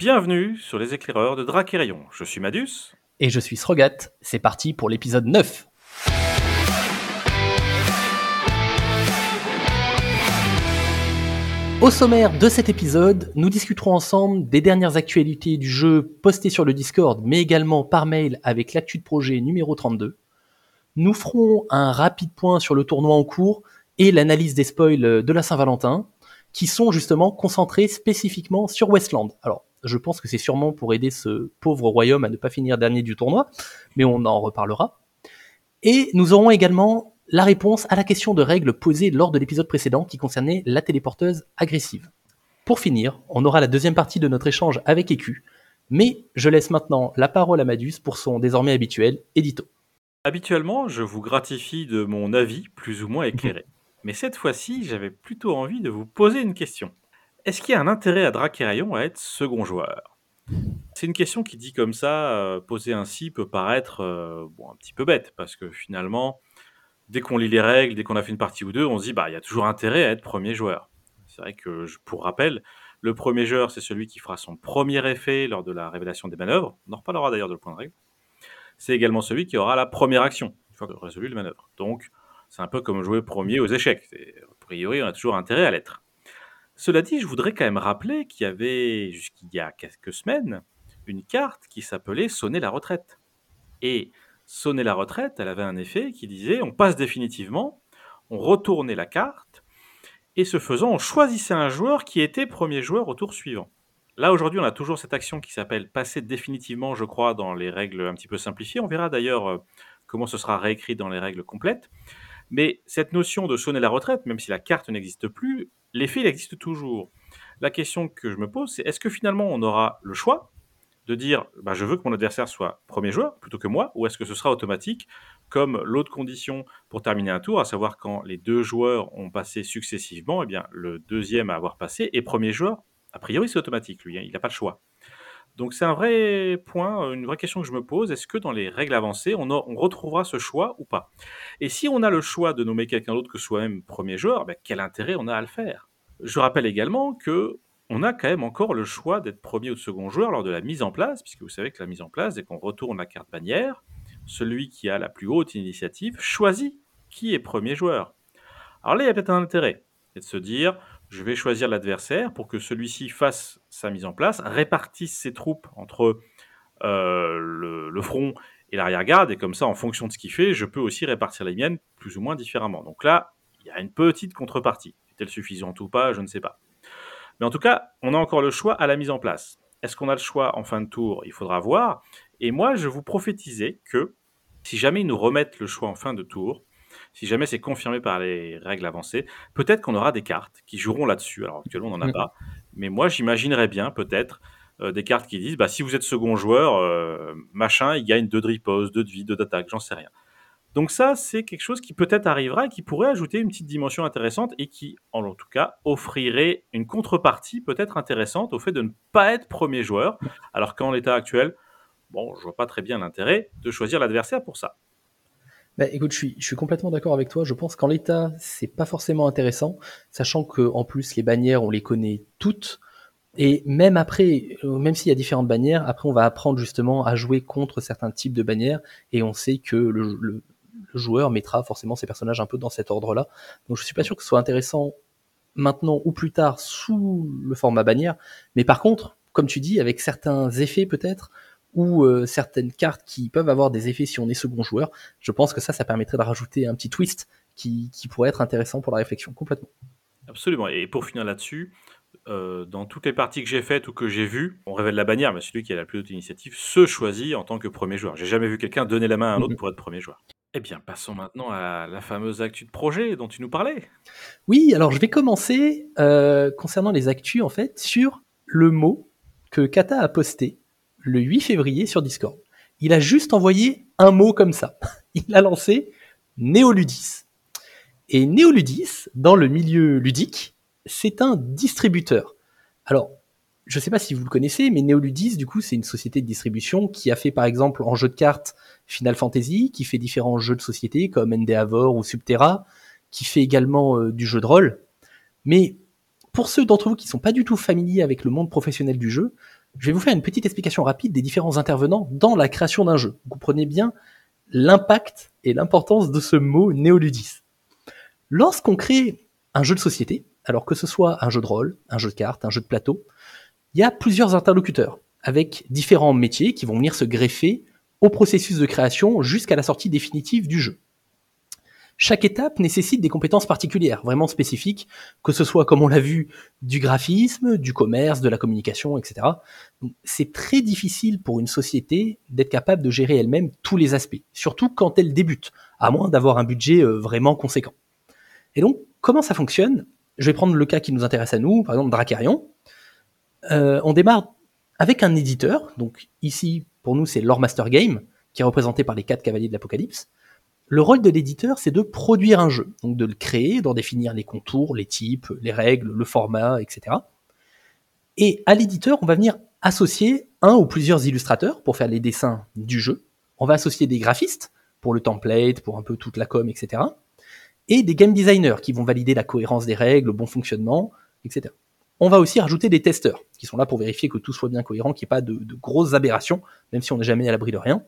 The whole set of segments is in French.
Bienvenue sur les éclaireurs de Drac et Rayon. Je suis Madus. Et je suis Srogat. C'est parti pour l'épisode 9. Au sommaire de cet épisode, nous discuterons ensemble des dernières actualités du jeu postées sur le Discord, mais également par mail avec l'actu de projet numéro 32. Nous ferons un rapide point sur le tournoi en cours et l'analyse des spoils de la Saint-Valentin, qui sont justement concentrés spécifiquement sur Westland. Alors, je pense que c'est sûrement pour aider ce pauvre royaume à ne pas finir dernier du tournoi, mais on en reparlera. Et nous aurons également la réponse à la question de règles posée lors de l'épisode précédent qui concernait la téléporteuse agressive. Pour finir, on aura la deuxième partie de notre échange avec Écu, mais je laisse maintenant la parole à Madus pour son désormais habituel édito. Habituellement, je vous gratifie de mon avis plus ou moins éclairé. Mais cette fois-ci, j'avais plutôt envie de vous poser une question. Est-ce qu'il y a un intérêt à Rayon à être second joueur? C'est une question qui dit comme ça, euh, posée ainsi peut paraître euh, un petit peu bête, parce que finalement, dès qu'on lit les règles, dès qu'on a fait une partie ou deux, on se dit bah il y a toujours intérêt à être premier joueur. C'est vrai que, pour rappel, le premier joueur, c'est celui qui fera son premier effet lors de la révélation des manœuvres. On en reparlera d'ailleurs de le point de règle. C'est également celui qui aura la première action, une fois que résolu le manœuvre. Donc, c'est un peu comme jouer premier aux échecs. A priori, on a toujours intérêt à l'être. Cela dit, je voudrais quand même rappeler qu'il y avait, jusqu'il y a quelques semaines, une carte qui s'appelait Sonner la retraite. Et sonner la retraite, elle avait un effet qui disait on passe définitivement, on retournait la carte, et ce faisant, on choisissait un joueur qui était premier joueur au tour suivant. Là, aujourd'hui, on a toujours cette action qui s'appelle passer définitivement, je crois, dans les règles un petit peu simplifiées. On verra d'ailleurs euh, comment ce sera réécrit dans les règles complètes. Mais cette notion de sonner la retraite, même si la carte n'existe plus, l'effet, il existe toujours. La question que je me pose, c'est est-ce que finalement on aura le choix de dire bah, je veux que mon adversaire soit premier joueur plutôt que moi, ou est-ce que ce sera automatique, comme l'autre condition pour terminer un tour, à savoir quand les deux joueurs ont passé successivement, eh bien le deuxième à avoir passé est premier joueur, a priori c'est automatique, lui, hein, il n'a pas le choix. Donc c'est un vrai point, une vraie question que je me pose, est-ce que dans les règles avancées, on, retrouvera ce choix ou pas? Et si on a le choix de nommer quelqu'un d'autre que soi-même premier joueur, ben, quel intérêt on a à le faire? Je rappelle également que on a quand même encore le choix d'être premier ou second joueur lors de la mise en place, puisque vous savez que la mise en place, dès qu'on retourne la carte bannière, celui qui a la plus haute initiative choisit qui est premier joueur. Alors là, il y a peut-être un intérêt, c'est de se dire, je vais choisir l'adversaire pour que celui-ci fasse sa mise en place, répartisse ses troupes entre euh, le, front et l'arrière-garde, et comme ça, en fonction de ce qu'il fait, je peux aussi répartir les miennes plus ou moins différemment. Donc là, il y a une petite contrepartie. Est-elle suffisante ou pas Je ne sais pas. Mais en tout cas, on a encore le choix à la mise en place. Est-ce qu'on a le choix en fin de tour? Il faudra voir. Et moi, je vous prophétisais que si jamais ils nous remettent le choix en fin de tour, si jamais c'est confirmé par les règles avancées, peut-être qu'on aura des cartes qui joueront là-dessus. Alors actuellement, on n'en a pas. Mais moi, j'imaginerais bien peut-être euh, des cartes qui disent bah, si vous êtes second joueur, euh, machin, il gagne 2 de riposte, 2 de vie, 2 d'attaque, j'en sais rien. Donc ça, c'est quelque chose qui peut-être arrivera et qui pourrait ajouter une petite dimension intéressante et qui, en tout cas, offrirait une contrepartie peut-être intéressante au fait de ne pas être premier joueur, alors qu'en l'état actuel, bon, je vois pas très bien l'intérêt de choisir l'adversaire pour ça. Bah, écoute, je suis, complètement d'accord avec toi. Je pense qu'en l'état, c'est pas forcément intéressant, sachant que en plus les bannières, on les connaît toutes. Et même après, euh, même s'il y a différentes bannières, après on va apprendre justement à jouer contre certains types de bannières, et on sait que le, le joueur mettra forcément ses personnages un peu dans cet ordre-là. Donc je suis pas sûr que ce soit intéressant maintenant ou plus tard sous le format bannière, mais par contre, comme tu dis, avec certains effets peut-être, ou euh, certaines cartes qui peuvent avoir des effets si on est second joueur, je pense que ça, ça permettrait de rajouter un petit twist qui, pourrait être intéressant pour la réflexion, complètement. Absolument, et pour finir là-dessus, euh, dans toutes les parties que j'ai faites ou que j'ai vues, on révèle la bannière, mais celui qui a la plus haute initiative se choisit en tant que premier joueur. J'ai jamais vu quelqu'un donner la main à un autre mhm. pour être premier joueur. Eh bien, passons maintenant à la fameuse actu de projet dont tu nous parlais. Oui, alors je vais commencer euh, concernant les actus en fait sur le mot que Kata a posté le 8 février sur Discord. Il a juste envoyé un mot comme ça. Il a lancé Néoludis. Et Néoludis, dans le milieu ludique, c'est un distributeur. Alors, je ne sais pas si vous le connaissez, mais Neoludis, du coup, c'est une société de distribution qui a fait, par exemple, en jeu de cartes Final Fantasy, qui fait différents jeux de société comme Endeavor ou Subterra, qui fait également euh, du jeu de rôle. Mais pour ceux d'entre vous qui sont pas du tout familiers avec le monde professionnel du jeu, je vais vous faire une petite explication rapide des différents intervenants dans la création d'un jeu. Vous comprenez bien l'impact et l'importance de ce mot néoludis. Lorsqu'on crée un jeu de société, alors que ce soit un jeu de rôle, un jeu de cartes, un jeu de plateau, il y a plusieurs interlocuteurs avec différents métiers qui vont venir se greffer au processus de création jusqu'à la sortie définitive du jeu. Chaque étape nécessite des compétences particulières, vraiment spécifiques, que ce soit, comme on l'a vu, du graphisme, du commerce, de la communication, etc. C'est très difficile pour une société d'être capable de gérer elle-même tous les aspects, surtout quand elle débute, à moins d'avoir un budget euh, vraiment conséquent. Et donc, comment ça fonctionne? Je vais prendre le cas qui nous intéresse à nous, par exemple Dracarion. Euh, on démarre avec un éditeur, donc ici, pour nous, c'est Lore Master Game, qui est représenté par les quatre cavaliers de l'Apocalypse. Le rôle de l'éditeur, c'est de produire un jeu, donc de le créer, d'en définir les contours, les types, les règles, le format, etc. Et à l'éditeur, on va venir associer un ou plusieurs illustrateurs pour faire les dessins du jeu. On va associer des graphistes pour le template, pour un peu toute la com, etc. Et des game designers qui vont valider la cohérence des règles, le bon fonctionnement, etc. On va aussi rajouter des testeurs qui sont là pour vérifier que tout soit bien cohérent, qu'il n'y ait pas de, de grosses aberrations, même si on n'est jamais à l'abri de rien.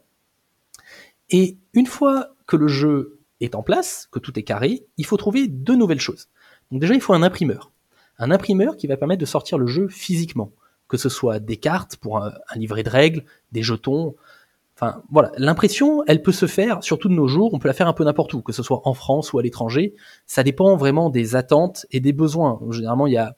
Et une fois que le jeu est en place, que tout est carré, il faut trouver deux nouvelles choses. Donc déjà, il faut un imprimeur. Un imprimeur qui va permettre de sortir le jeu physiquement, que ce soit des cartes pour un, livret de règles, des jetons. Enfin voilà, l'impression, elle peut se faire, surtout de nos jours, on peut la faire un peu n'importe où, que ce soit en France ou à l'étranger. Ça dépend vraiment des attentes et des besoins. Généralement, il y a,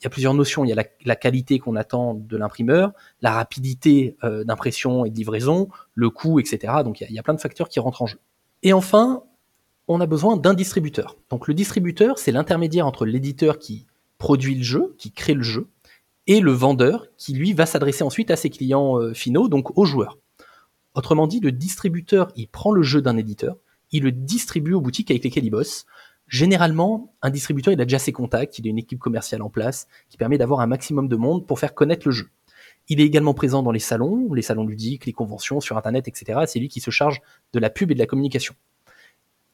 il y a plusieurs notions. Il y a la, qualité qu'on attend de l'imprimeur, la rapidité euh, d'impression et de livraison, le coût, etc. Donc il y, a, plein de facteurs qui rentrent en jeu. Et enfin, on a besoin d'un distributeur. Donc le distributeur, c'est l'intermédiaire entre l'éditeur qui produit le jeu, qui crée le jeu, et le vendeur qui, lui, va s'adresser ensuite à ses clients euh, finaux, donc aux joueurs. Autrement dit, le distributeur, il prend le jeu d'un éditeur, il le distribue aux boutiques avec lesquelles il bosse, Généralement, un distributeur, il a déjà ses contacts, il a une équipe commerciale en place qui permet d'avoir un maximum de monde pour faire connaître le jeu. Il est également présent dans les salons, les salons ludiques, les conventions sur Internet, etc. C'est lui qui se charge de la pub et de la communication.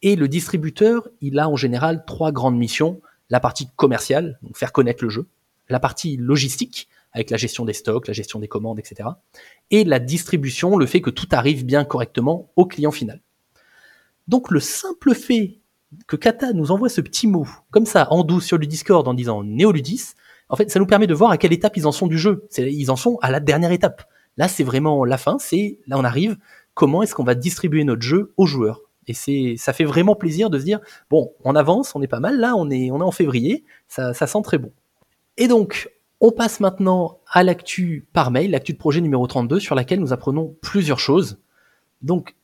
Et le distributeur, il a en général trois grandes missions. La partie commerciale, donc faire connaître le jeu. La partie logistique, avec la gestion des stocks, la gestion des commandes, etc. Et la distribution, le fait que tout arrive bien correctement au client final. Donc le simple fait que Kata nous envoie ce petit mot, comme ça, en douce sur le Discord en disant Néoludis, en fait, ça nous permet de voir à quelle étape ils en sont du jeu. Ils en sont à la dernière étape. Là, c'est vraiment la fin, c'est, là, on arrive, comment est-ce qu'on va distribuer notre jeu aux joueurs? Et c'est, ça fait vraiment plaisir de se dire, bon, on avance, on est pas mal, là, on est, on est en février, ça, sent très bon. Et donc, on passe maintenant à l'actu par mail, l'actu de projet numéro 32, sur laquelle nous apprenons plusieurs choses. Donc,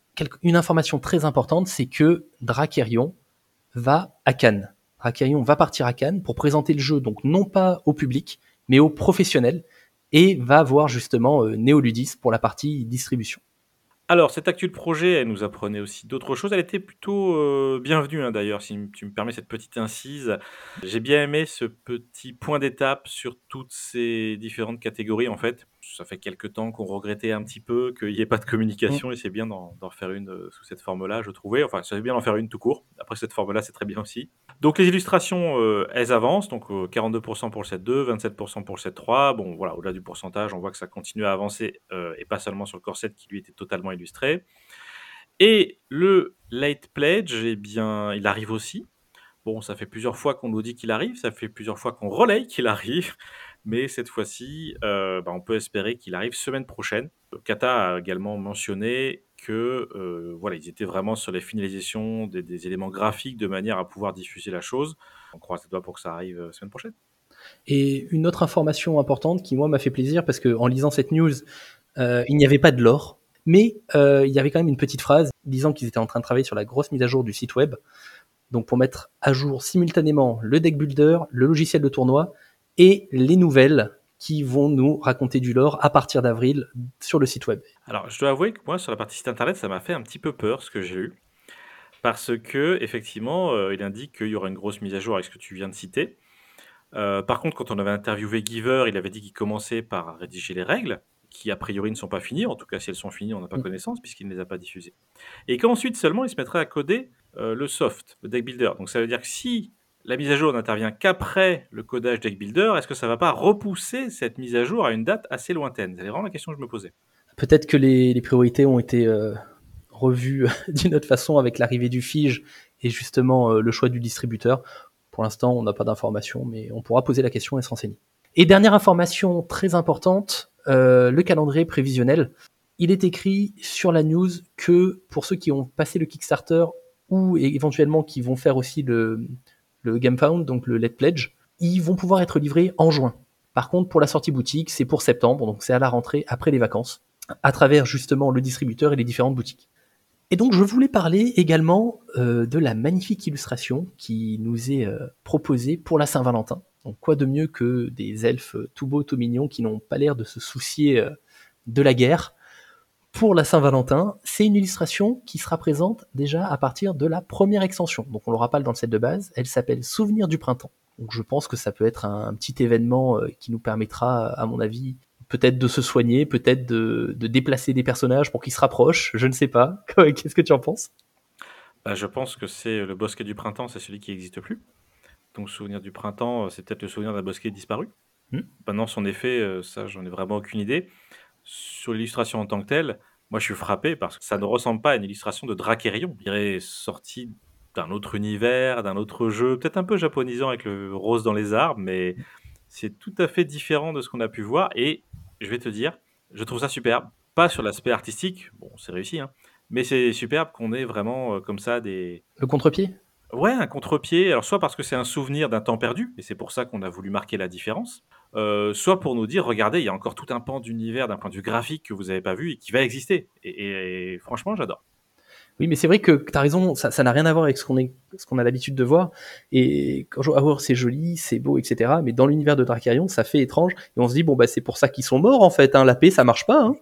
une information très importante, c'est que Drakerion va à Cannes. Rakarion va partir à Cannes pour présenter le jeu, donc non pas au public, mais aux professionnels, et va voir justement euh, Neoludis pour la partie distribution. Alors, cette actuelle projet, elle nous apprenait aussi d'autres choses. Elle était plutôt euh, bienvenue, hein, d'ailleurs, si tu me permets cette petite incise. J'ai bien aimé ce petit point d'étape sur toutes ces différentes catégories, en fait. Ça fait quelques temps qu'on regrettait un petit peu qu'il n'y ait pas de communication, mm. et c'est bien d'en faire une euh, sous cette forme-là, je trouvais. Enfin, c'est bien d'en faire une tout court. Après, cette forme-là, c'est très bien aussi. Donc, les illustrations, euh, elles avancent. Donc, 42% pour le set 2, 27% pour le set 3. Bon, voilà, au-delà du pourcentage, on voit que ça continue à avancer, et pas seulement sur le corset qui, lui, était totalement illustré. Et le late pledge, eh bien, il arrive aussi. Bon, ça fait plusieurs fois qu'on nous dit qu'il arrive, ça fait plusieurs fois qu'on relaye qu'il arrive, mais cette fois-ci, euh, bah, on peut espérer qu'il arrive semaine prochaine. Kata a également mentionné que euh, voilà, ils étaient vraiment sur les finalisations des, éléments graphiques de manière à pouvoir diffuser la chose. On croise les doigts pour que ça arrive euh, semaine prochaine. Et une autre information importante qui moi m'a fait plaisir parce que en lisant cette news, il n'y avait pas de lore mais euh, il y avait quand même une petite phrase disant qu'ils étaient en train de travailler sur la grosse mise à jour du site web. Donc pour mettre à jour simultanément le deck builder, le logiciel de tournoi et les nouvelles qui vont nous raconter du lore à partir d'avril sur le site web. Alors je dois avouer que moi sur la partie site internet ça m'a fait un petit peu peur ce que j'ai lu. Parce que effectivement euh, il indique qu'il y aura une grosse mise à jour avec ce que tu viens de citer. Euh, par contre, quand on avait interviewé Giver, il avait dit qu'il commençait par rédiger les règles qui a priori ne sont pas finies. En tout cas, si elles sont finies, on n'a pas mm. connaissance puisqu'il ne les a pas diffusées. Et qu'ensuite seulement, il se mettrait à coder euh, le soft, le deck builder. Donc ça veut dire que si la mise à jour n'intervient qu'après le codage Deck Builder, est-ce que ça ne va pas repousser cette mise à jour à une date assez lointaine? C'est vraiment la question que je me posais. Peut-être que les, priorités ont été euh, revues d'une autre façon avec l'arrivée du Fige et justement euh, le choix du distributeur. Pour l'instant, on n'a pas d'informations, mais on pourra poser la question et se renseigner. Et dernière information très importante, euh, le calendrier prévisionnel. Il est écrit sur la news que pour ceux qui ont passé le Kickstarter ou éventuellement qui vont faire aussi le, le GameFound, donc le Let Pledge, ils vont pouvoir être livrés en juin. Par contre, pour la sortie boutique, c'est pour septembre, donc c'est à la rentrée après les vacances, à travers justement le distributeur et les différentes boutiques. Et donc je voulais parler également euh, de la magnifique illustration qui nous est euh, proposée pour la Saint-Valentin. Donc quoi de mieux que des elfes tout beaux, tout mignons qui n'ont pas l'air de se soucier euh, de la guerre pour la Saint-Valentin, c'est une illustration qui sera présente déjà à partir de la première extension. Donc on l'aura pas dans le set de base, elle s'appelle Souvenir du printemps. Donc je pense que ça peut être un, petit événement euh, qui nous permettra, à mon avis, peut-être de se soigner, peut-être de, déplacer des personnages pour qu'ils se rapprochent, je ne sais pas. Qu'est-ce que tu en penses? Bah, Je pense que c'est le bosquet du printemps, c'est celui qui n'existe plus. Donc souvenir du printemps, euh, c'est peut-être le souvenir d'un bosquet disparu. Hmm. Maintenant, son effet, euh, ça, j'en ai vraiment aucune idée. Sur l'illustration en tant que telle, moi je suis frappé parce que ça ne ressemble pas à une illustration de Dracérion. Il dirait sorti d'un autre univers, d'un autre jeu, peut-être un peu japonisant avec le rose dans les arbres, mais c'est tout à fait différent de ce qu'on a pu voir. Et je vais te dire, je trouve ça superbe. Pas sur l'aspect artistique, bon, c'est réussi, hein, mais c'est superbe qu'on ait vraiment euh, comme ça des. Le contre-pied? Ouais, un contre-pied. Alors, soit parce que c'est un souvenir d'un temps perdu, et c'est pour ça qu'on a voulu marquer la différence, euh, soit pour nous dire, regardez, il y a encore tout un pan d'univers d'un point de vue graphique que vous n'avez pas vu et qui va exister. Et, franchement, j'adore. Oui, mais c'est vrai que tu as raison, ça n'a rien à voir avec ce qu'on a l'habitude de voir. Et quand je vois, c'est joli, c'est beau, etc. Mais dans l'univers de Dracarion, ça fait étrange. Et on se dit, bon, bah, c'est pour ça qu'ils sont morts, en fait. Hein. La paix, ça marche pas. Hein.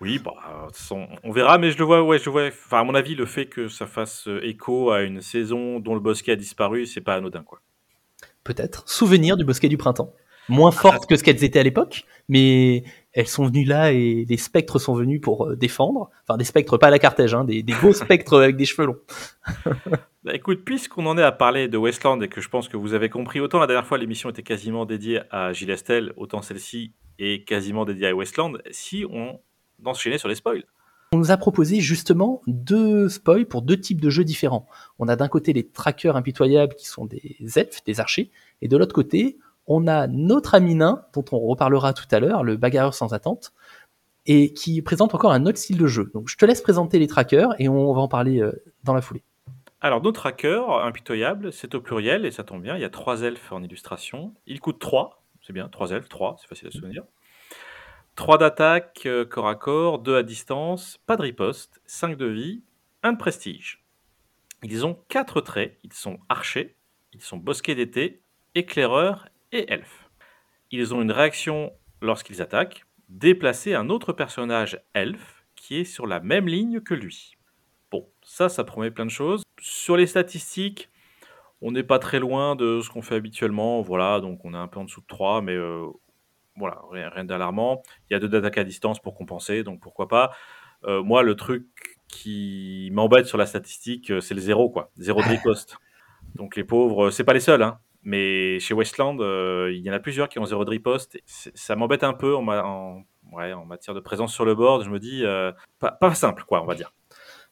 Oui, bah, on, verra, mais je le vois, ouais, je vois. Enfin, à mon avis, le fait que ça fasse euh, écho à une saison dont le bosquet a disparu, c'est pas anodin, quoi. Peut-être. Souvenir du bosquet du printemps. Moins forte que ce qu'elles étaient à l'époque, mais elles sont venues là et les spectres sont venus pour euh, défendre. Enfin, des spectres, pas à la cartège, hein, des, beaux spectres avec des cheveux longs. bah, écoute, puisqu'on en est à parler de Westland et que je pense que vous avez compris, autant la dernière fois l'émission était quasiment dédiée à Gilles Estelle, autant celle-ci est quasiment dédiée à Westland, si on d'enchaîner sur les spoils. On nous a proposé justement deux spoils pour deux types de jeux différents. On a d'un côté les trackers impitoyables qui sont des elfes, des archers, et de l'autre côté, on a notre ami nain, dont on reparlera tout à l'heure, le bagarreur sans attente, et qui présente encore un autre style de jeu. Donc je te laisse présenter les trackers et on va en parler euh, dans la foulée. Alors nos trackers impitoyables, c'est au pluriel et ça tombe bien, il y a trois elfes en illustration. Ils coûtent trois, c'est bien, trois elfes, trois, c'est facile à se souvenir. 3 d'attaque euh, corps à corps, 2 à distance, pas de riposte, 5 de vie, 1 de prestige. Ils ont 4 traits, ils sont archers, ils sont bosquets d'été, éclaireurs et elfes. Ils ont une réaction lorsqu'ils attaquent, déplacer un autre personnage elfe qui est sur la même ligne que lui. Bon, ça, ça promet plein de choses. Sur les statistiques, on n'est pas très loin de ce qu'on fait habituellement, voilà, donc on est un peu en dessous de 3, mais euh, voilà, rien, d'alarmant. Il y a deux attaques à distance pour compenser, donc pourquoi pas. Euh, moi, le truc qui m'embête sur la statistique, euh, c'est le zéro, quoi. Zéro de riposte. Donc les pauvres, euh, c'est pas les seuls, hein. Mais chez Westland, il y en a plusieurs qui ont zéro de riposte. Ça m'embête un peu en, en, en, matière de présence sur le board. Je me dis, pas, pas, simple, quoi, on va dire.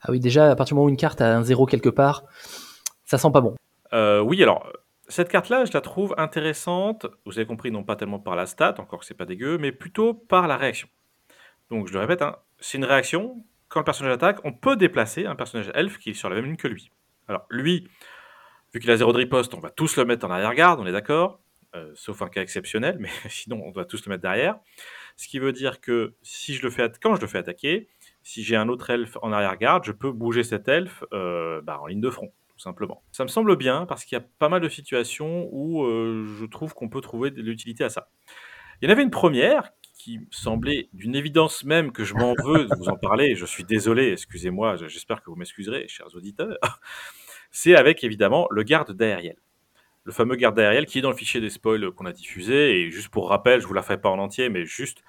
Ah oui, déjà, à partir du moment où une carte a un zéro quelque part, ça sent pas bon. oui, alors, cette carte-là, je la trouve intéressante, vous avez compris, non pas tellement par la stat, encore que c'est pas dégueu, mais plutôt par la réaction. Donc je le répète, hein, c'est une réaction, quand le personnage attaque, on peut déplacer un personnage elfe qui est sur la même ligne que lui. Alors lui, vu qu'il a zéro de riposte, on va tous le mettre en arrière-garde, on est d'accord euh, Sauf un cas exceptionnel, mais sinon on doit tous le mettre derrière. Ce qui veut dire que si je le fais quand je le fais attaquer, si j'ai un autre elfe en arrière-garde, je peux bouger cet elfe euh, bah, en ligne de front simplement. Ça me semble bien parce qu'il y a pas mal de situations où euh, je trouve qu'on peut trouver de l'utilité à ça. Il y en avait une première qui semblait d'une évidence même que je m'en veux de vous en parler. Je suis désolé, excusez-moi, j'espère que vous m'excuserez, chers auditeurs. C'est avec évidemment le garde d'aériel. Le fameux garde d'aériel qui est dans le fichier des spoils qu'on a diffusé. Et juste pour rappel, je vous la fais pas en entier, mais juste,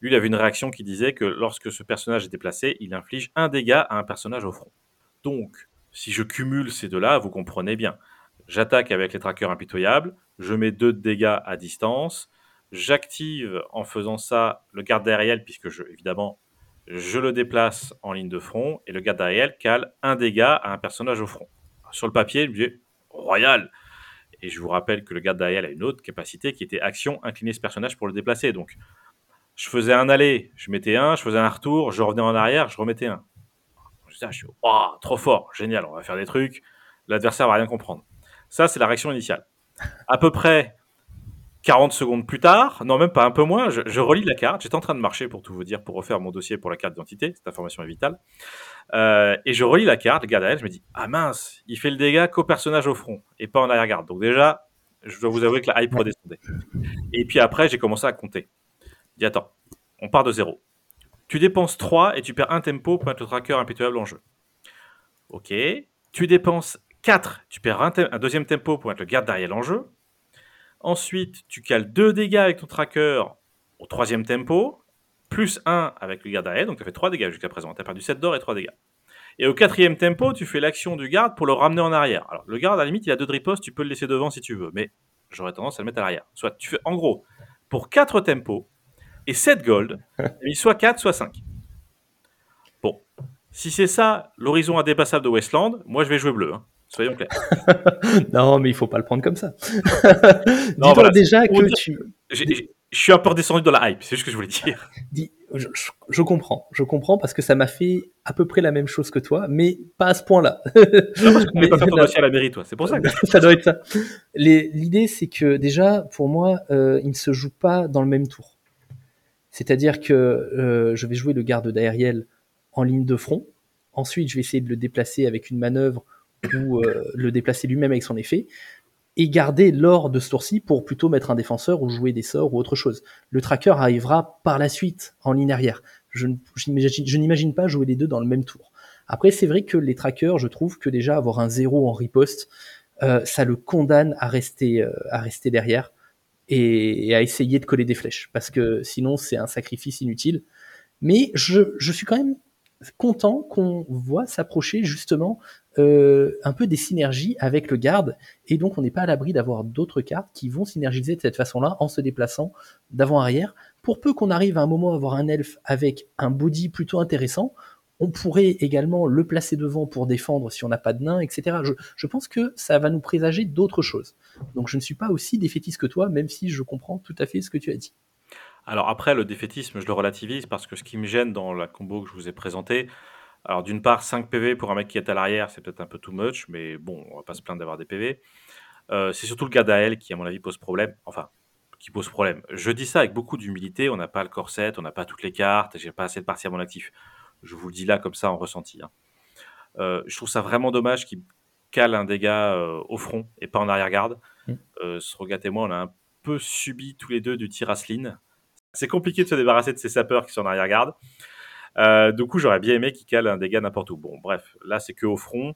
lui, il avait une réaction qui disait que lorsque ce personnage est déplacé, il inflige un dégât à un personnage au front. Donc, si je cumule ces deux-là, vous comprenez bien. J'attaque avec les trackers impitoyables, je mets deux de dégâts à distance, j'active en faisant ça le garde aériel, puisque je, évidemment, je le déplace en ligne de front, et le garde aériel cale un dégât à un personnage au front. Sur le papier, me dit royal. Et je vous rappelle que le garde aériel a une autre capacité qui était action, incliner ce personnage pour le déplacer. Donc, je faisais un aller, je mettais un, je faisais un retour, je revenais en arrière, je remettais un. Je suis trop fort, génial, on va faire des trucs, l'adversaire va rien comprendre. Ça, c'est la réaction initiale. À peu près 40 secondes plus tard, non même pas un peu moins, je, relis la carte. J'étais en train de marcher pour tout vous dire, pour refaire mon dossier pour la carte d'identité. Cette information est vitale. Euh, et je relis la carte, le garde à elle, je me dis ah mince, il fait le dégât qu'au personnage au front et pas en arrière-garde. Donc déjà, je dois vous avouer que la hype redescendait. Et puis après, j'ai commencé à compter. Je dis attends, on part de zéro. Tu dépenses 3 et tu perds un tempo pour mettre le tracker impitoyable en jeu. Ok. Tu dépenses 4, tu perds un, deuxième tempo pour mettre le garde d'Ariel en jeu. Ensuite, tu cales 2 dégâts avec ton tracker au troisième tempo, plus 1 avec le garde d'Ariel, donc tu as fait 3 dégâts jusqu'à présent. Tu as perdu 7 d'or et 3 dégâts. Et au quatrième tempo, tu fais l'action du garde pour le ramener en arrière. Alors, le garde, à la limite, il a 2 ripostes, tu peux le laisser devant si tu veux, mais j'aurais tendance à le mettre à l'arrière. Soit tu fais, en gros, pour 4 tempos, et 7 gold, soit 4, soit 5. Bon, si c'est ça l'horizon indépassable de Westland, moi je vais jouer bleu. Hein. Soyons clairs. non, mais il faut pas le prendre comme ça. Dis-toi déjà que tu. Je suis un peu redescendu dans la hype, c'est juste ce que je voulais dire. je, comprends, je comprends parce que ça m'a fait à peu près la même chose que toi, mais pas à ce point-là. mais pas fait ton dossier à la mairie, toi, c'est pour ça. Que... ça doit être ça. L'idée, c'est que déjà, pour moi, euh, il ne se joue pas dans le même tour. C'est-à-dire que euh, je vais jouer le garde d'aériel en ligne de front. Ensuite, je vais essayer de le déplacer avec une manœuvre ou euh, le déplacer lui-même avec son effet. Et garder l'or de ce tour-ci pour plutôt mettre un défenseur ou jouer des sorts ou autre chose. Le tracker arrivera par la suite en ligne arrière. Je, n'imagine pas jouer les deux dans le même tour. Après, c'est vrai que les trackers, je trouve que déjà avoir un zéro en riposte, euh, ça le condamne à rester, à rester derrière et, à essayer de coller des flèches, parce que sinon c'est un sacrifice inutile. Mais je, je suis quand même content qu'on voit s'approcher justement euh, un peu des synergies avec le garde, et donc on n'est pas à l'abri d'avoir d'autres cartes qui vont synergiser de cette façon-là en se déplaçant d'avant-arrière. Pour peu qu'on arrive à un moment à avoir un elfe avec un body plutôt intéressant, on pourrait également le placer devant pour défendre si on n'a pas de nain, etc. Je, pense que ça va nous présager d'autres choses. Donc je ne suis pas aussi défaitiste que toi, même si je comprends tout à fait ce que tu as dit. Alors après, le défaitisme, je le relativise parce que ce qui me gêne dans la combo que je vous ai présentée, alors d'une part, 5 PV pour un mec qui est à l'arrière, c'est peut-être un peu too much, mais bon, on va pas se plaindre d'avoir des PV. Euh, c'est surtout le gars d'Ael qui, à mon avis, pose problème. Enfin, qui pose problème. Je dis ça avec beaucoup d'humilité, on n'a pas le corset, on n'a pas toutes les cartes, j'ai pas assez de parties à mon actif. Je vous le dis là comme ça en ressenti. Hein. Euh, je trouve ça vraiment dommage qu'il cale un dégât euh, au front et pas en arrière-garde. Mm. Euh, Srogat et moi, on a un peu subi tous les deux du tir à C'est compliqué de se débarrasser de ces sapeurs qui sont en arrière-garde. du coup, j'aurais bien aimé qu'il cale un dégât n'importe où. Bon, bref, là, c'est que au front.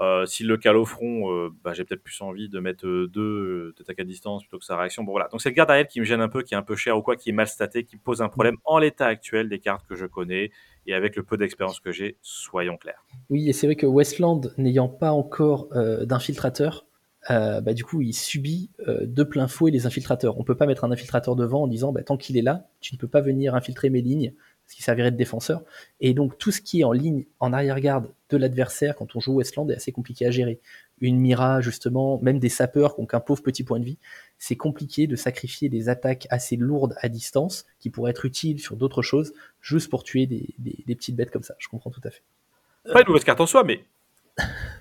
Euh, S'il le cale au front, euh, bah, j'ai peut-être plus envie de mettre deux d'attaque à distance plutôt que sa réaction. Bon voilà. Donc c'est le garde elle qui me gêne un peu, qui est un peu cher ou quoi, qui est mal staté, qui pose un problème en l'état actuel des cartes que je connais et avec le peu d'expérience que j'ai, soyons clairs. Oui, et c'est vrai que Westland n'ayant pas encore d'infiltrateur, bah, du coup, il subit de plein fouet les infiltrateurs. On peut pas mettre un infiltrateur devant en disant bah, tant qu'il est là, tu ne peux pas venir infiltrer mes lignes ce qui servirait de défenseur. Et donc tout ce qui est en ligne, en arrière-garde de l'adversaire quand on joue Westland est assez compliqué à gérer. Une Mira, justement, même des sapeurs qui ont qu'un pauvre petit point de vie, c'est compliqué de sacrifier des attaques assez lourdes à distance qui pourraient être utiles sur d'autres choses, juste pour tuer des, des petites bêtes comme ça. Je comprends tout à fait. Pas une mauvaise carte en soi, mais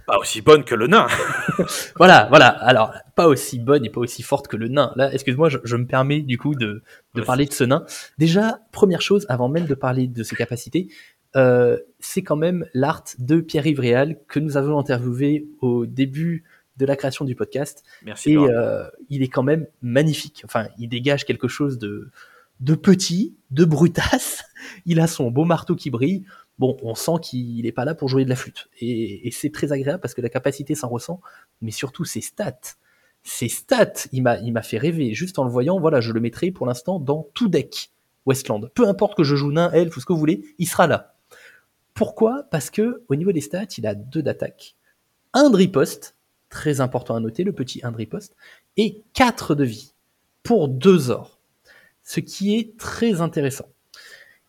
pas aussi bonne que le nain. voilà, voilà. Alors, pas aussi bonne et pas aussi forte que le nain. Là, excuse-moi, je, me permets du coup de, parler de ce nain. Déjà, première chose, avant même de parler de ses capacités, euh, c'est quand même l'art de Pierre-Yves Réal que nous avons interviewé au début de la création du podcast. Merci. Et euh, il est quand même magnifique. Enfin, il dégage quelque chose de, de petit, de brutasse. Il a son beau marteau qui brille bon, on sent qu'il n'est pas là pour jouer de la flûte. Et, c'est très agréable parce que la capacité s'en ressent, mais surtout ses stats. Ses stats, il m'a fait rêver. Juste en le voyant, voilà, je le mettrai pour l'instant dans tout deck Westland. Peu importe que je joue nain, elfe ou ce que vous voulez, il sera là. Pourquoi? Parce que au niveau des stats, il a deux d'attaque, un riposte, très important à noter, le petit un riposte, et 4 de vie pour 2 ors, ce qui est très intéressant.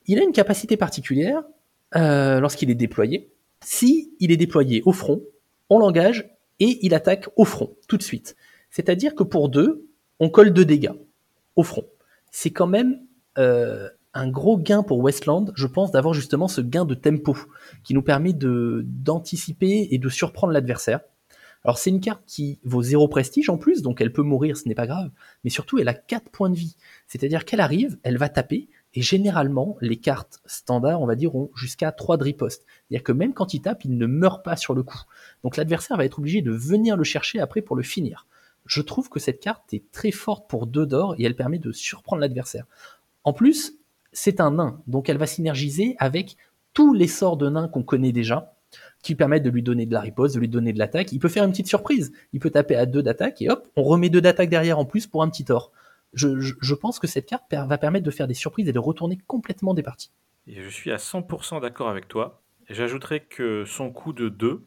Il a une capacité particulière euh, lorsqu'il est déployé. Si il est déployé au front, on l'engage et il attaque au front tout de suite. C'est-à-dire que pour 2, on colle 2 dégâts au front. C'est quand même euh, un gros gain pour Westland, je pense, d'avoir justement ce gain de tempo qui nous permet de d'anticiper et de surprendre l'adversaire. Alors c'est une carte qui vaut 0 prestige en plus, donc elle peut mourir, ce n'est pas grave, mais surtout elle a 4 points de vie. C'est-à-dire qu'elle arrive, elle va taper, et généralement les cartes standards, on va dire, ont jusqu'à 3 de riposte. C'est-à-dire que même quand il tape, il ne meurt pas sur le coup. Donc l'adversaire va être obligé de venir le chercher après pour le finir. Je trouve que cette carte est très forte pour 2 d'or et elle permet de surprendre l'adversaire. En plus, c'est un nain, donc elle va synergiser avec tous les sorts de nains qu'on connaît déjà, qui permettent de lui donner de la riposte, de lui donner de l'attaque. Il peut faire une petite surprise. Il peut taper à deux d'attaque et hop, on remet deux d'attaque derrière en plus pour un petit tort. Je, pense que cette carte va permettre de faire des surprises et de retourner complètement des parties. Je suis à 100% d'accord avec toi. J'ajouterais que son coup de 2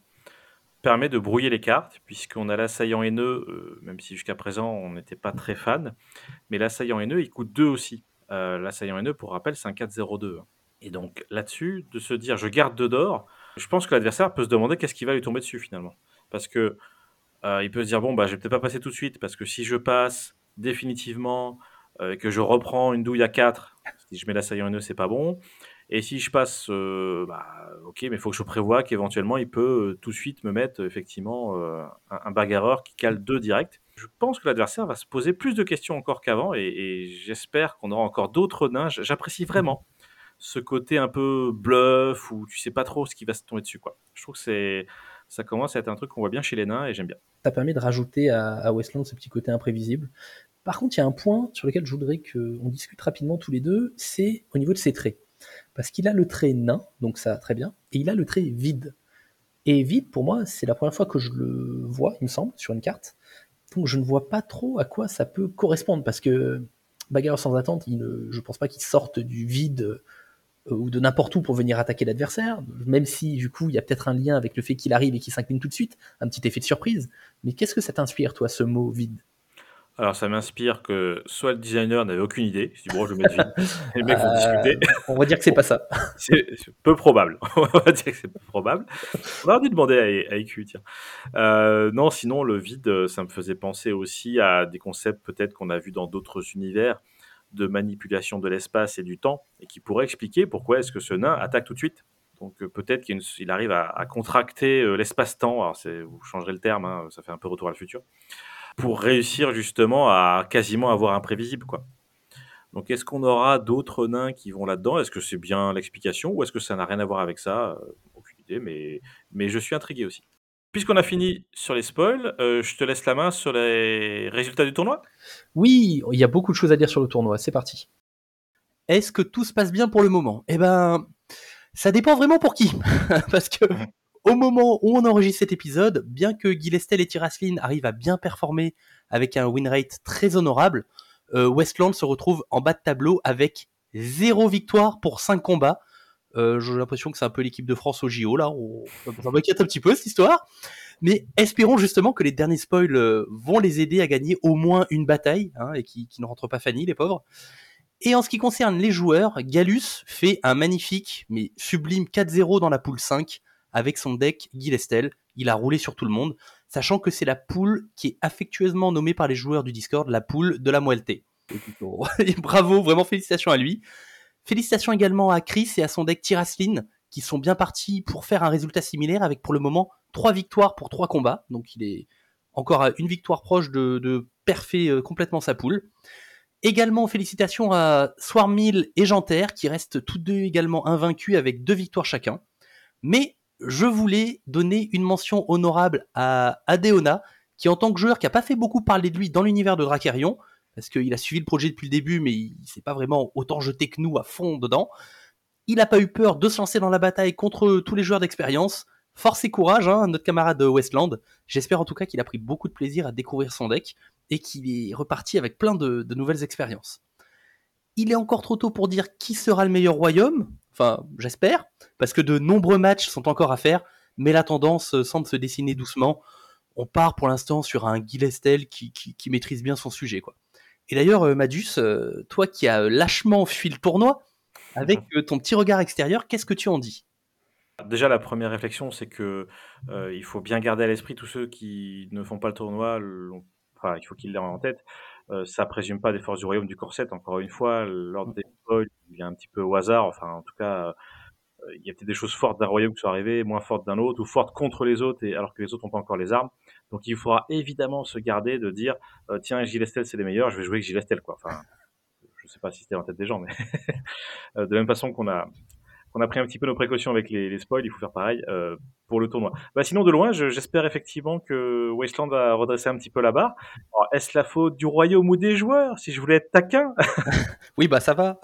permet de brouiller les cartes, puisqu'on a l'assaillant haineux, euh, même si jusqu'à présent on n'était pas très fan, mais l'assaillant haineux il coûte 2 aussi. Euh, l'assaillant N2, pour rappel, c'est un 4-0-2. Et donc là-dessus, de se dire je garde 2 d'or, je pense que l'adversaire peut se demander qu'est-ce qui va lui tomber dessus finalement. Parce que euh, il peut se dire bon, bah, je vais peut-être pas passer tout de suite, parce que si je passe définitivement euh, et que je reprends une douille à 4, si je mets l'assaillant N2, c'est pas bon. Et si je passe, bah, ok, mais il faut que je prévoie qu'éventuellement il peut tout de suite me mettre effectivement un, un, bagarreur qui cale 2 direct je pense que l'adversaire va se poser plus de questions encore qu'avant et, j'espère qu'on aura encore d'autres nains. J'apprécie vraiment ce côté un peu bluff où tu sais pas trop ce qui va se tomber dessus. Quoi. Je trouve que c'est ça commence à être un truc qu'on voit bien chez les nains et j'aime bien. Ça permet de rajouter à, Westland ce petit côté imprévisible. Par contre, il y a un point sur lequel je voudrais qu'on discute rapidement tous les deux, c'est au niveau de ses traits. Parce qu'il a le trait nain, donc ça très bien, et il a le trait vide. Et vide, pour moi, c'est la première fois que je le vois, il me semble, sur une carte. Donc je ne vois pas trop à quoi ça peut correspondre parce que Bagarre sans attente, il ne, je pense pas qu'il sorte du vide euh, ou de n'importe où pour venir attaquer l'adversaire, même si du coup il y a peut-être un lien avec le fait qu'il arrive et qu'il s'incline tout de suite, un petit effet de surprise. Mais qu'est-ce que ça t'inspire toi ce mot vide? Alors, ça m'inspire que soit le designer n'avait aucune idée, je dis bon, je vais mettre vide, les mecs vont euh, discuter. On va dire que c'est pas ça. c'est peu probable. on va dire que c'est peu probable. On va dû demander à, à IQ, tiens. Euh, non, sinon, le vide, ça me faisait penser aussi à des concepts peut-être qu'on a vus dans d'autres univers de manipulation de l'espace et du temps, et qui pourraient expliquer pourquoi est-ce que ce nain attaque tout de suite. Donc euh, peut-être qu'il arrive à, contracter l'espace-temps. Alors vous changerez le terme, hein, ça fait un peu retour à le futur pour réussir justement à quasiment avoir imprévisible. Quoi. Donc est-ce qu'on aura d'autres nains qui vont là-dedans? Est-ce que c'est bien l'explication ou est-ce que ça n'a rien à voir avec ça? Euh, Aucune idée, mais, je suis intrigué aussi. Puisqu'on a fini sur les spoils, euh, je te laisse la main sur les résultats du tournoi. Oui, il y a beaucoup de choses à dire sur le tournoi, c'est parti. Est-ce que tout se passe bien pour le moment? Eh ben, ça dépend vraiment pour qui. Parce que au moment où on enregistre cet épisode, bien que Guilestel et Tiraslin arrivent à bien performer avec un win rate très honorable, euh, Westland se retrouve en bas de tableau avec zéro victoire pour 5 combats. Euh, j'ai l'impression que c'est un peu l'équipe de France au JO là, on... m'inquiète un petit peu cette histoire. Mais espérons justement que les derniers spoils euh, vont les aider à gagner au moins une bataille hein, et qui, ne rentrent pas Fanny, les pauvres. Et en ce qui concerne les joueurs, Galus fait un magnifique mais sublime 4-0 dans la poule 5 avec son deck Guilestel. Il a roulé sur tout le monde, sachant que c'est la poule qui est affectueusement nommée par les joueurs du Discord la poule de la moelleté. Bravo, vraiment félicitations à lui. Félicitations également à Chris et à son deck Tiraslin, qui sont bien partis pour faire un résultat similaire avec pour le moment 3 victoires pour 3 combats. Donc il est encore à une victoire proche de, de parfait euh, complètement sa poule. Également félicitations à Swarmil et Janter qui restent tous deux également invaincus avec deux victoires chacun. Mais je voulais donner une mention honorable à Adeona, qui en tant que joueur qui a pas fait beaucoup parler de lui dans l'univers de Dracarion, parce qu'il a suivi le projet depuis le début, mais il s'est pas vraiment autant jeté que nous à fond dedans. Il n'a pas eu peur de se lancer dans la bataille contre tous les joueurs d'expérience. Force et courage, hein, notre camarade Westland. J'espère en tout cas qu'il a pris beaucoup de plaisir à découvrir son deck et qu'il est reparti avec plein de nouvelles expériences. Il est encore trop tôt pour dire qui sera le meilleur royaume. Enfin, j'espère, parce que de nombreux matchs sont encore à faire. mais la tendance semble se dessiner doucement. On part pour l'instant sur un Guy Lestel qui, qui, maîtrise bien son sujet. Quoi. Et d'ailleurs, Madus, toi qui as lâchement fui le tournoi, avec ton petit regard extérieur, qu'est-ce que tu en dis? Déjà, la première réflexion, c'est que il faut bien garder à l'esprit tous ceux qui ne font pas le tournoi. Enfin, il faut qu'ils l'aient en tête. Ça ça présume pas des forces du royaume du corset. Encore une fois, l'ordre des spoils, il vient un petit peu au hasard. Enfin, en tout cas, il y a peut-être des choses fortes d'un royaume qui sont arrivées, moins fortes d'un autre, ou fortes contre les autres, et, alors que les autres n'ont pas encore les armes. Donc il faudra évidemment se garder de dire tiens, Gilles c'est les meilleurs, je vais jouer avec Gilles Quoi. Enfin, je sais pas si c'était en tête des gens, mais de la même façon qu'on a on a pris un petit peu nos précautions avec les, spoils, il faut faire pareil euh, pour le tournoi. Bah, sinon, de loin, j'espère effectivement que Wasteland va redresser un petit peu la barre. Est-ce la faute du royaume ou des joueurs Si je voulais être taquin? Oui, bah ça va.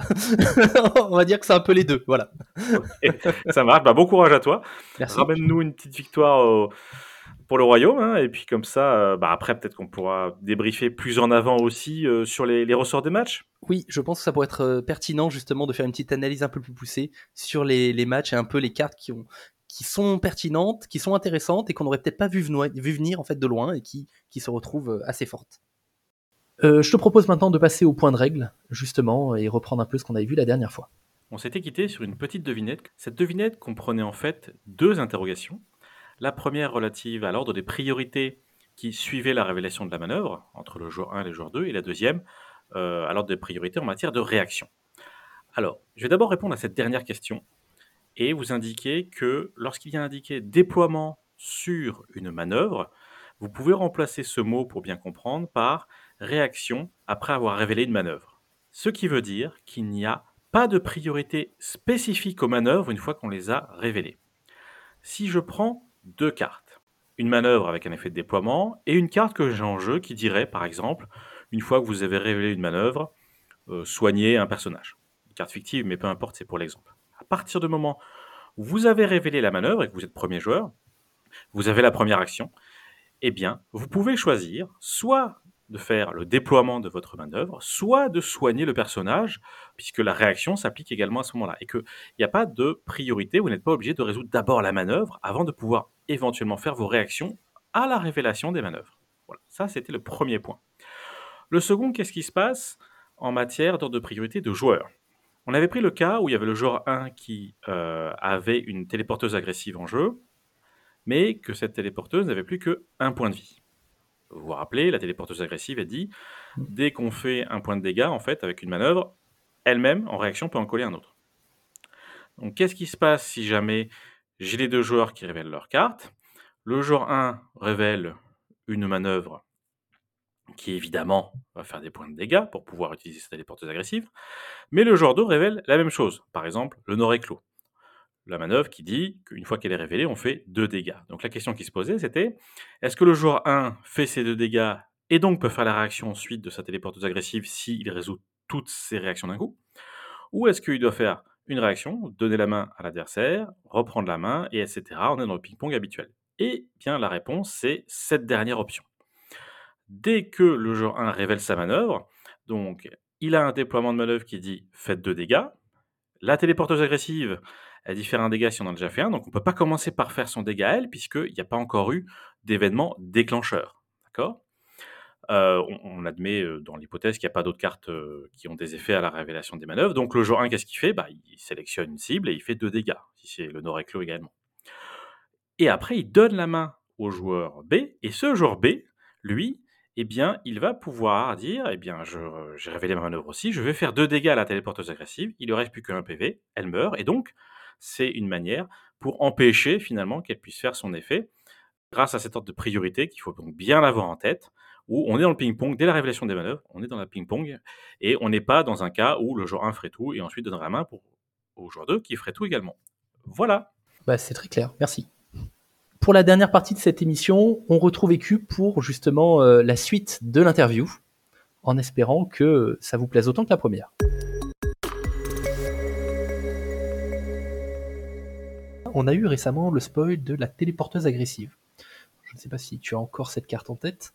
on va dire que c'est un peu les deux, voilà. Ça marche, bah, bon courage à toi. Ramène-nous une petite victoire au pour le royaume. Hein, et puis comme ça, euh, bah après, peut-être qu'on pourra débriefer plus en avant aussi euh, sur les, ressorts des matchs. Oui, je pense que ça pourrait être euh, pertinent justement de faire une petite analyse un peu plus poussée sur les, matchs et un peu les cartes qui, ont, qui sont pertinentes, qui sont intéressantes et qu'on n'aurait peut-être pas vu, vu, venir en fait de loin et qui, qui se retrouvent assez fortes. je te propose maintenant de passer au point de règle, justement, et reprendre un peu ce qu'on avait vu la dernière fois. On s'était quitté sur une petite devinette. Cette devinette comprenait en fait deux interrogations. La première relative à l'ordre des priorités qui suivaient la révélation de la manœuvre, entre le jour 1 et le jour 2, et la deuxième euh, à l'ordre des priorités en matière de réaction. Alors, je vais d'abord répondre à cette dernière question et vous indiquer que lorsqu'il y a indiqué déploiement sur une manœuvre, vous pouvez remplacer ce mot pour bien comprendre par réaction après avoir révélé une manœuvre. Ce qui veut dire qu'il n'y a pas de priorité spécifique aux manœuvres une fois qu'on les a révélées. Si je prends deux cartes. Une manœuvre avec un effet de déploiement et une carte que j'ai en jeu qui dirait, par exemple, une fois que vous avez révélé une manœuvre, euh, soigner un personnage. Une carte fictive, mais peu importe, c'est pour l'exemple. À partir du moment où vous avez révélé la manœuvre et que vous êtes premier joueur, vous avez la première action, eh bien, vous pouvez choisir soit de faire le déploiement de votre manœuvre, soit de soigner le personnage, puisque la réaction s'applique également à ce moment-là. Et qu'il n'y a pas de priorité, vous n'êtes pas obligé de résoudre d'abord la manœuvre avant de pouvoir éventuellement faire vos réactions à la révélation des manœuvres. Voilà, ça c'était le premier point. Le second, qu'est-ce qui se passe en matière d'ordre de priorité de joueurs? On avait pris le cas où il y avait le joueur 1 qui euh, avait une téléporteuse agressive en jeu, mais que cette téléporteuse n'avait plus que un point de vie. Vous vous rappelez, la téléporteuse agressive a dit dès qu'on fait un point de dégâts, en fait, avec une manœuvre, elle-même, en réaction, peut en coller un autre. Donc, qu'est-ce qui se passe si jamais j'ai les deux joueurs qui révèlent leur carte? Le joueur 1 révèle une manœuvre qui, évidemment, va faire des points de dégâts pour pouvoir utiliser sa téléporteuse agressive, mais le joueur 2 révèle la même chose. Par exemple, le nord éclos la manœuvre qui dit qu'une fois qu'elle est révélée, on fait deux dégâts. Donc la question qui se posait, c'était est-ce que le joueur 1 fait ces deux dégâts et donc peut faire la réaction ensuite de sa téléporteuse agressive s'il résout toutes ses réactions d'un coup? Ou est-ce qu'il doit faire une réaction, donner la main à l'adversaire, reprendre la main, et etc. On est dans le ping-pong habituel? Et bien la réponse, c'est cette dernière option. Dès que le joueur 1 révèle sa manœuvre, donc il a un déploiement de manœuvre qui dit faites deux dégâts. La téléporteuse agressive, elle dit faire un dégât si on en a déjà fait un. Donc on ne peut pas commencer par faire son dégât à elle, puisqu'il n'y a pas encore eu d'événement déclencheur. D'accord? Euh, on, admet euh, dans l'hypothèse qu'il n'y a pas d'autres cartes euh, qui ont des effets à la révélation des manœuvres. Donc le joueur 1, qu'est-ce qu'il fait? Bah, Il sélectionne une cible et il fait deux dégâts, si c'est le nord éclos également. Et après, il donne la main au joueur B, et ce joueur B, lui, eh bien, il va pouvoir dire, eh bien, j'ai révélé ma manœuvre aussi, je vais faire deux dégâts à la téléporteuse agressive, il ne reste plus qu'un PV, elle meurt, et donc, c'est une manière pour empêcher finalement qu'elle puisse faire son effet grâce à cette ordre de priorité qu'il faut donc bien l'avoir en tête, où on est dans le ping-pong dès la révélation des manœuvres, on est dans la ping-pong, et on n'est pas dans un cas où le joueur 1 ferait tout et ensuite donnerait la main pour, au joueur 2 qui ferait tout également. Voilà. Bah, c'est très clair, merci. Pour la dernière partie de cette émission, on retrouve EQ pour justement euh, la suite de l'interview, en espérant que ça vous plaise autant que la première. on a eu récemment le spoil de la téléporteuse agressive. Je ne sais pas si tu as encore cette carte en tête.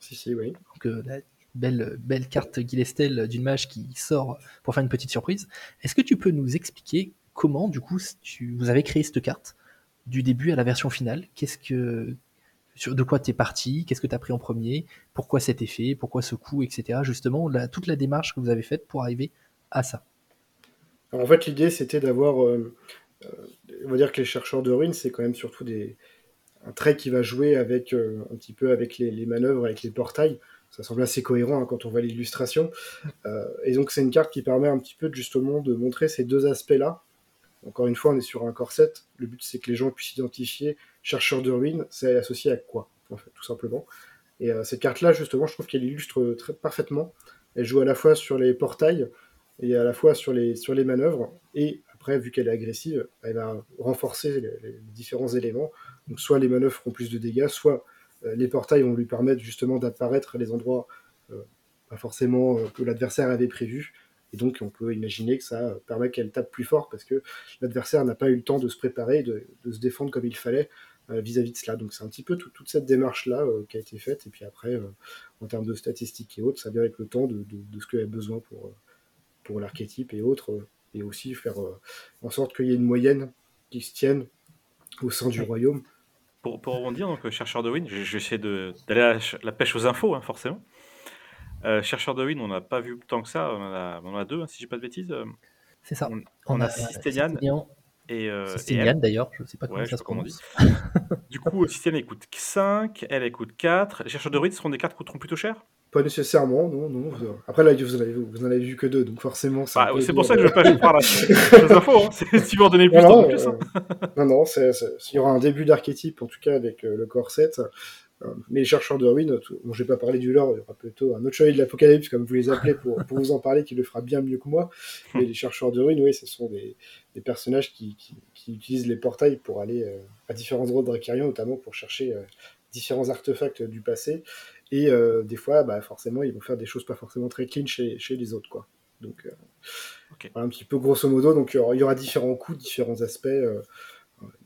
Si, si, oui. Donc, euh, la belle, belle carte Guilestel d'une mage qui sort pour faire une petite surprise. Est-ce que tu peux nous expliquer comment, du coup, tu, vous avez créé cette carte? Du début à la version finale. Qu'est-ce que, sur de quoi tu es parti, qu'est-ce que tu as pris en premier, pourquoi cet effet, pourquoi ce coup, etc. Justement, toute la démarche que vous avez faite pour arriver à ça. en fait, l'idée, c'était d'avoir. Euh, euh, on va dire que les chercheurs de ruines, c'est quand même surtout des, un trait qui va jouer avec euh, un petit peu avec les, manœuvres, avec les portails. Ça semble assez cohérent hein, quand on voit l'illustration. et donc, c'est une carte qui permet un petit peu justement de montrer ces deux aspects-là. Encore une fois, on est sur un corset. Le but, c'est que les gens puissent identifier chercheur de ruines, c'est associé à quoi, tout simplement. Et euh, cette carte-là, justement, je trouve qu'elle illustre très parfaitement. Elle joue à la fois sur les portails et à la fois sur les, sur les manœuvres. Et après, vu qu'elle est agressive, elle va renforcer les, différents éléments. Donc, soit les manœuvres feront plus de dégâts, soit euh, les portails vont lui permettre justement d'apparaître à les endroits euh, pas forcément que l'adversaire avait prévu. Et donc, on peut imaginer que ça permet qu'elle tape plus fort parce que l'adversaire n'a pas eu le temps de se préparer, de, de, se défendre comme il fallait. Euh, vis-à-vis de cela. Donc c'est un petit peu toute cette démarche-là euh, qui a été faite. Et puis après, euh, en termes de statistiques et autres, ça vient avec le temps de, ce qu'il y a besoin pour, pour l'archétype et autres. et aussi faire en sorte qu'il y ait une moyenne qui se tienne au sein du royaume. Pour, pour rebondir, donc, chercheur de win, j'essaie d'aller à la pêche aux infos, hein, forcément. Chercheur de win, on n'a pas vu tant que ça, on en a, deux, hein, si je dis pas de bêtises. C'est ça. On, a, a et, euh, c'est Yann d'ailleurs, je ne sais pas comment ça se prononce. du coup, elle coûte 5, elle, elle coûte 4. Les chercheurs de ruines seront des cartes qui coûteront plutôt cher? Pas nécessairement, non, non. Après là, vous en avez, vous en avez vu que deux, donc forcément. C'est bah, pour ça que je ne veux pas faire les infos. Hein. Si vous en donnez plus, non, non, plus. Hein. Euh, non, non, il y aura un début d'archétype, en tout cas avec euh, le corset. Euh, mais les chercheurs de ruines, dont je n'ai pas parlé du lore, il y aura plutôt un autre chevalier de l'apocalypse, comme vous les appelez, pour, vous en parler, qui le fera bien mieux que moi. Mais les chercheurs de ruines, oui, ce sont des, personnages qui, utilisent les portails pour aller euh, à différents endroits de Drakarian, notamment pour chercher euh, différents artefacts du passé. Et des fois, bah, forcément, ils vont faire des choses pas forcément très clean chez, les autres. Quoi. Donc, un petit peu grosso modo, donc il y aura différents coups, différents aspects,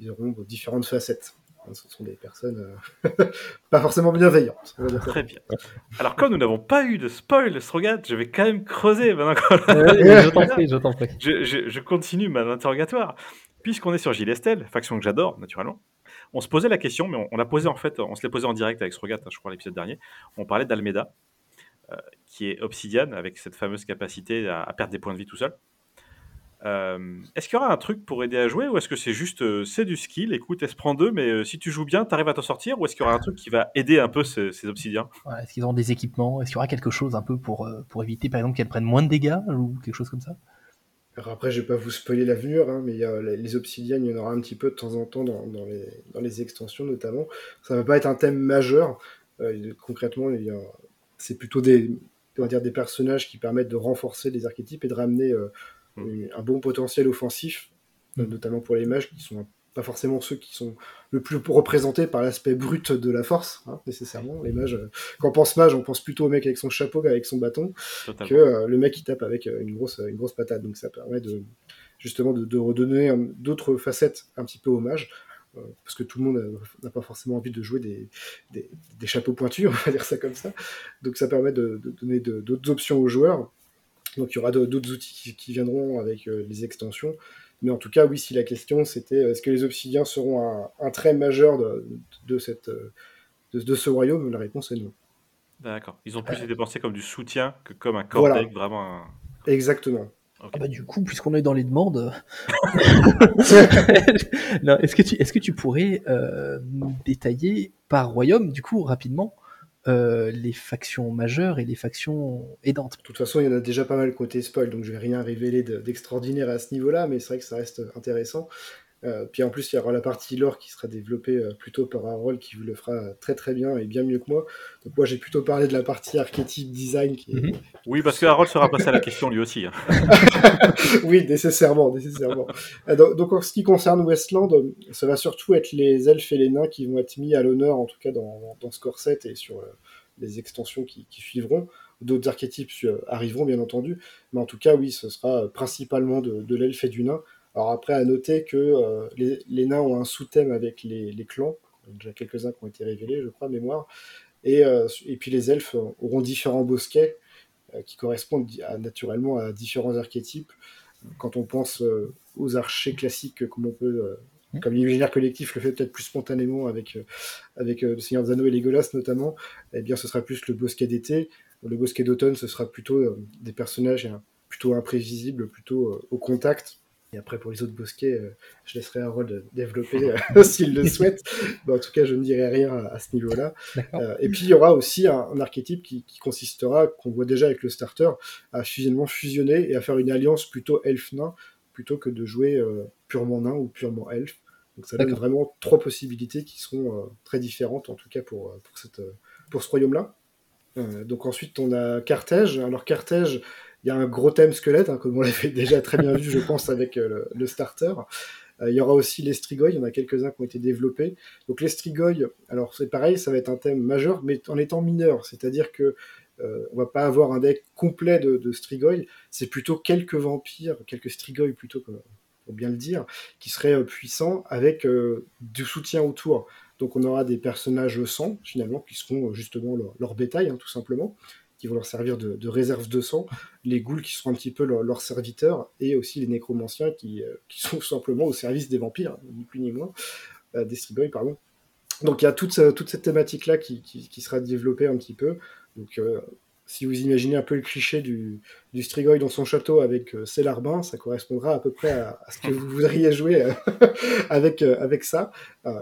ils auront différentes facettes. Ce sont des personnes euh, pas forcément bienveillantes. Très bien. Alors, comme nous n'avons pas eu de spoil, Strogat, je vais quand même creuser maintenant. je t'en prie, je t'en prie. Je, continue mon interrogatoire. Puisqu'on est sur Gilles Estelle, faction que j'adore, naturellement, on se posait la question, mais on, l'a posé en fait, on se l'est posé en direct avec Strogat, hein, je crois, l'épisode dernier. On parlait d'Almeda, euh, qui est obsidiane, avec cette fameuse capacité à perdre des points de vie tout seul. Euh, est-ce qu'il y aura un truc pour aider à jouer ou est-ce que c'est juste euh, c'est du skill Écoute, elle se prend deux, mais euh, si tu joues bien, tu arrives à t'en sortir ou est-ce qu'il y aura un truc qui va aider un peu ces, obsidiens? Est-ce qu'ils auront des équipements? Est-ce qu'il y aura quelque chose un peu pour, pour éviter par exemple qu'elles prennent moins de dégâts ou quelque chose comme ça? Alors après, je vais pas vous spoiler l'avenir, hein, mais il y a les obsidiennes, il y en aura un petit peu de temps en temps dans, les, dans les, extensions notamment. Ça va pas être un thème majeur. concrètement, c'est plutôt des, on va dire, des personnages qui permettent de renforcer les archétypes et de ramener Un bon potentiel offensif, mm. notamment pour les mages qui sont pas forcément ceux qui sont le plus représentés par l'aspect brut de la force, hein, nécessairement. Les mages, euh, quand on pense mage, on pense plutôt au mec avec son chapeau, avec son bâton, que euh, le mec qui tape avec euh, une grosse, une grosse patate. Donc ça permet de justement de, redonner d'autres facettes un petit peu aux mages, parce que tout le monde n'a pas forcément envie de jouer des, des, chapeaux pointus, on va dire ça comme ça. Donc ça permet de, de donner d'autres options aux joueurs donc il y aura d'autres outils qui, viendront avec euh, les extensions. Mais en tout cas, oui, si la question c'était euh, est-ce que les obsidiens seront un, trait majeur de, cette, euh, de, ce royaume, la réponse est non. D'accord. Ils ont plus été pensés comme du soutien que comme un corps vraiment. Exactement. Ah bah, du coup, puisqu'on est dans les demandes, est-ce que, tu, est -ce que tu pourrais détailler par royaume, du coup, rapidement, euh, les factions majeures et les factions aidantes. De toute façon, il y en a déjà pas mal côté spoil, donc je vais rien révéler d'extraordinaire à ce niveau-là, mais c'est vrai que ça reste intéressant. Euh, puis en plus, il y aura la partie lore qui sera développée euh, plutôt par Harold qui vous le fera très très bien et bien mieux que moi. Donc moi, j'ai plutôt parlé de la partie archétype design. Mhm. Oui, parce que Harold sera passé à la question lui aussi. Hein. oui, nécessairement, nécessairement. Donc, en ce qui concerne Westland, ça va surtout être les elfes et les nains qui vont être mis à l'honneur, en tout cas dans, dans ce corset et sur les extensions qui, suivront. D'autres archétypes arriveront, bien entendu. Mais en tout cas, oui, ce sera principalement de, de l'elfe et du nain. Alors après, à noter que euh, les, nains ont un sous-thème avec les, clans, déjà quelques-uns qui ont été révélés, je crois, mémoire, et, euh, et puis les elfes auront différents bosquets euh, qui correspondent naturellement à différents archétypes. Quand on pense aux archers classiques comme on peut. Comme l'imaginaire collectif le fait peut-être plus spontanément avec, avec Le Seigneur des Anneaux et Legolas notamment, eh bien ce sera plus le bosquet d'été. Le bosquet d'automne, ce sera plutôt des personnages plutôt imprévisibles, plutôt au contact et après, pour les autres bosquets, euh, je laisserai Harold développer euh, s'il le souhaite. Mais en tout cas, je ne dirai rien à, ce niveau-là. Euh, et puis, il y aura aussi un, archétype qui, consistera, qu'on voit déjà avec le starter, à fusionnement fusionner et à faire une alliance plutôt elfe-nain, plutôt que de jouer purement nain ou purement elfe. Donc, ça donne vraiment trois possibilités qui seront très différentes, en tout cas pour, pour, cette, pour ce royaume-là. donc, ensuite, on a Carthage. Alors, Carthage il y a un gros thème squelette, hein, comme on l'avait déjà très bien vu, je pense, avec euh, le, starter. Euh, il y aura aussi les strigoi, il y en a quelques-uns qui ont été développés. Donc les strigoi, alors c'est pareil, ça va être un thème majeur, mais en étant mineur, c'est-à-dire que euh, on va pas avoir un deck complet de, de strigoi, c'est plutôt quelques vampires, quelques strigoi plutôt, pour bien le dire, qui seraient puissants avec du soutien autour. Donc on aura des personnages sang, finalement, qui seront justement leur, bétail, hein, tout simplement qui vont leur servir de, réserve de sang, les ghouls qui seront un petit peu leurs serviteurs, et aussi les nécromanciens qui, euh, sont simplement au service des vampires, ni plus ni moins, euh, des Strigoi, pardon. Donc il y a toute, toute cette thématique-là qui, qui, sera développée un petit peu. Donc euh, si vous imaginez un peu le cliché du, du Strigoi dans son château avec euh, Célarbin, ça correspondra à peu près à, ce que vous voudriez jouer euh, avec, euh, avec ça.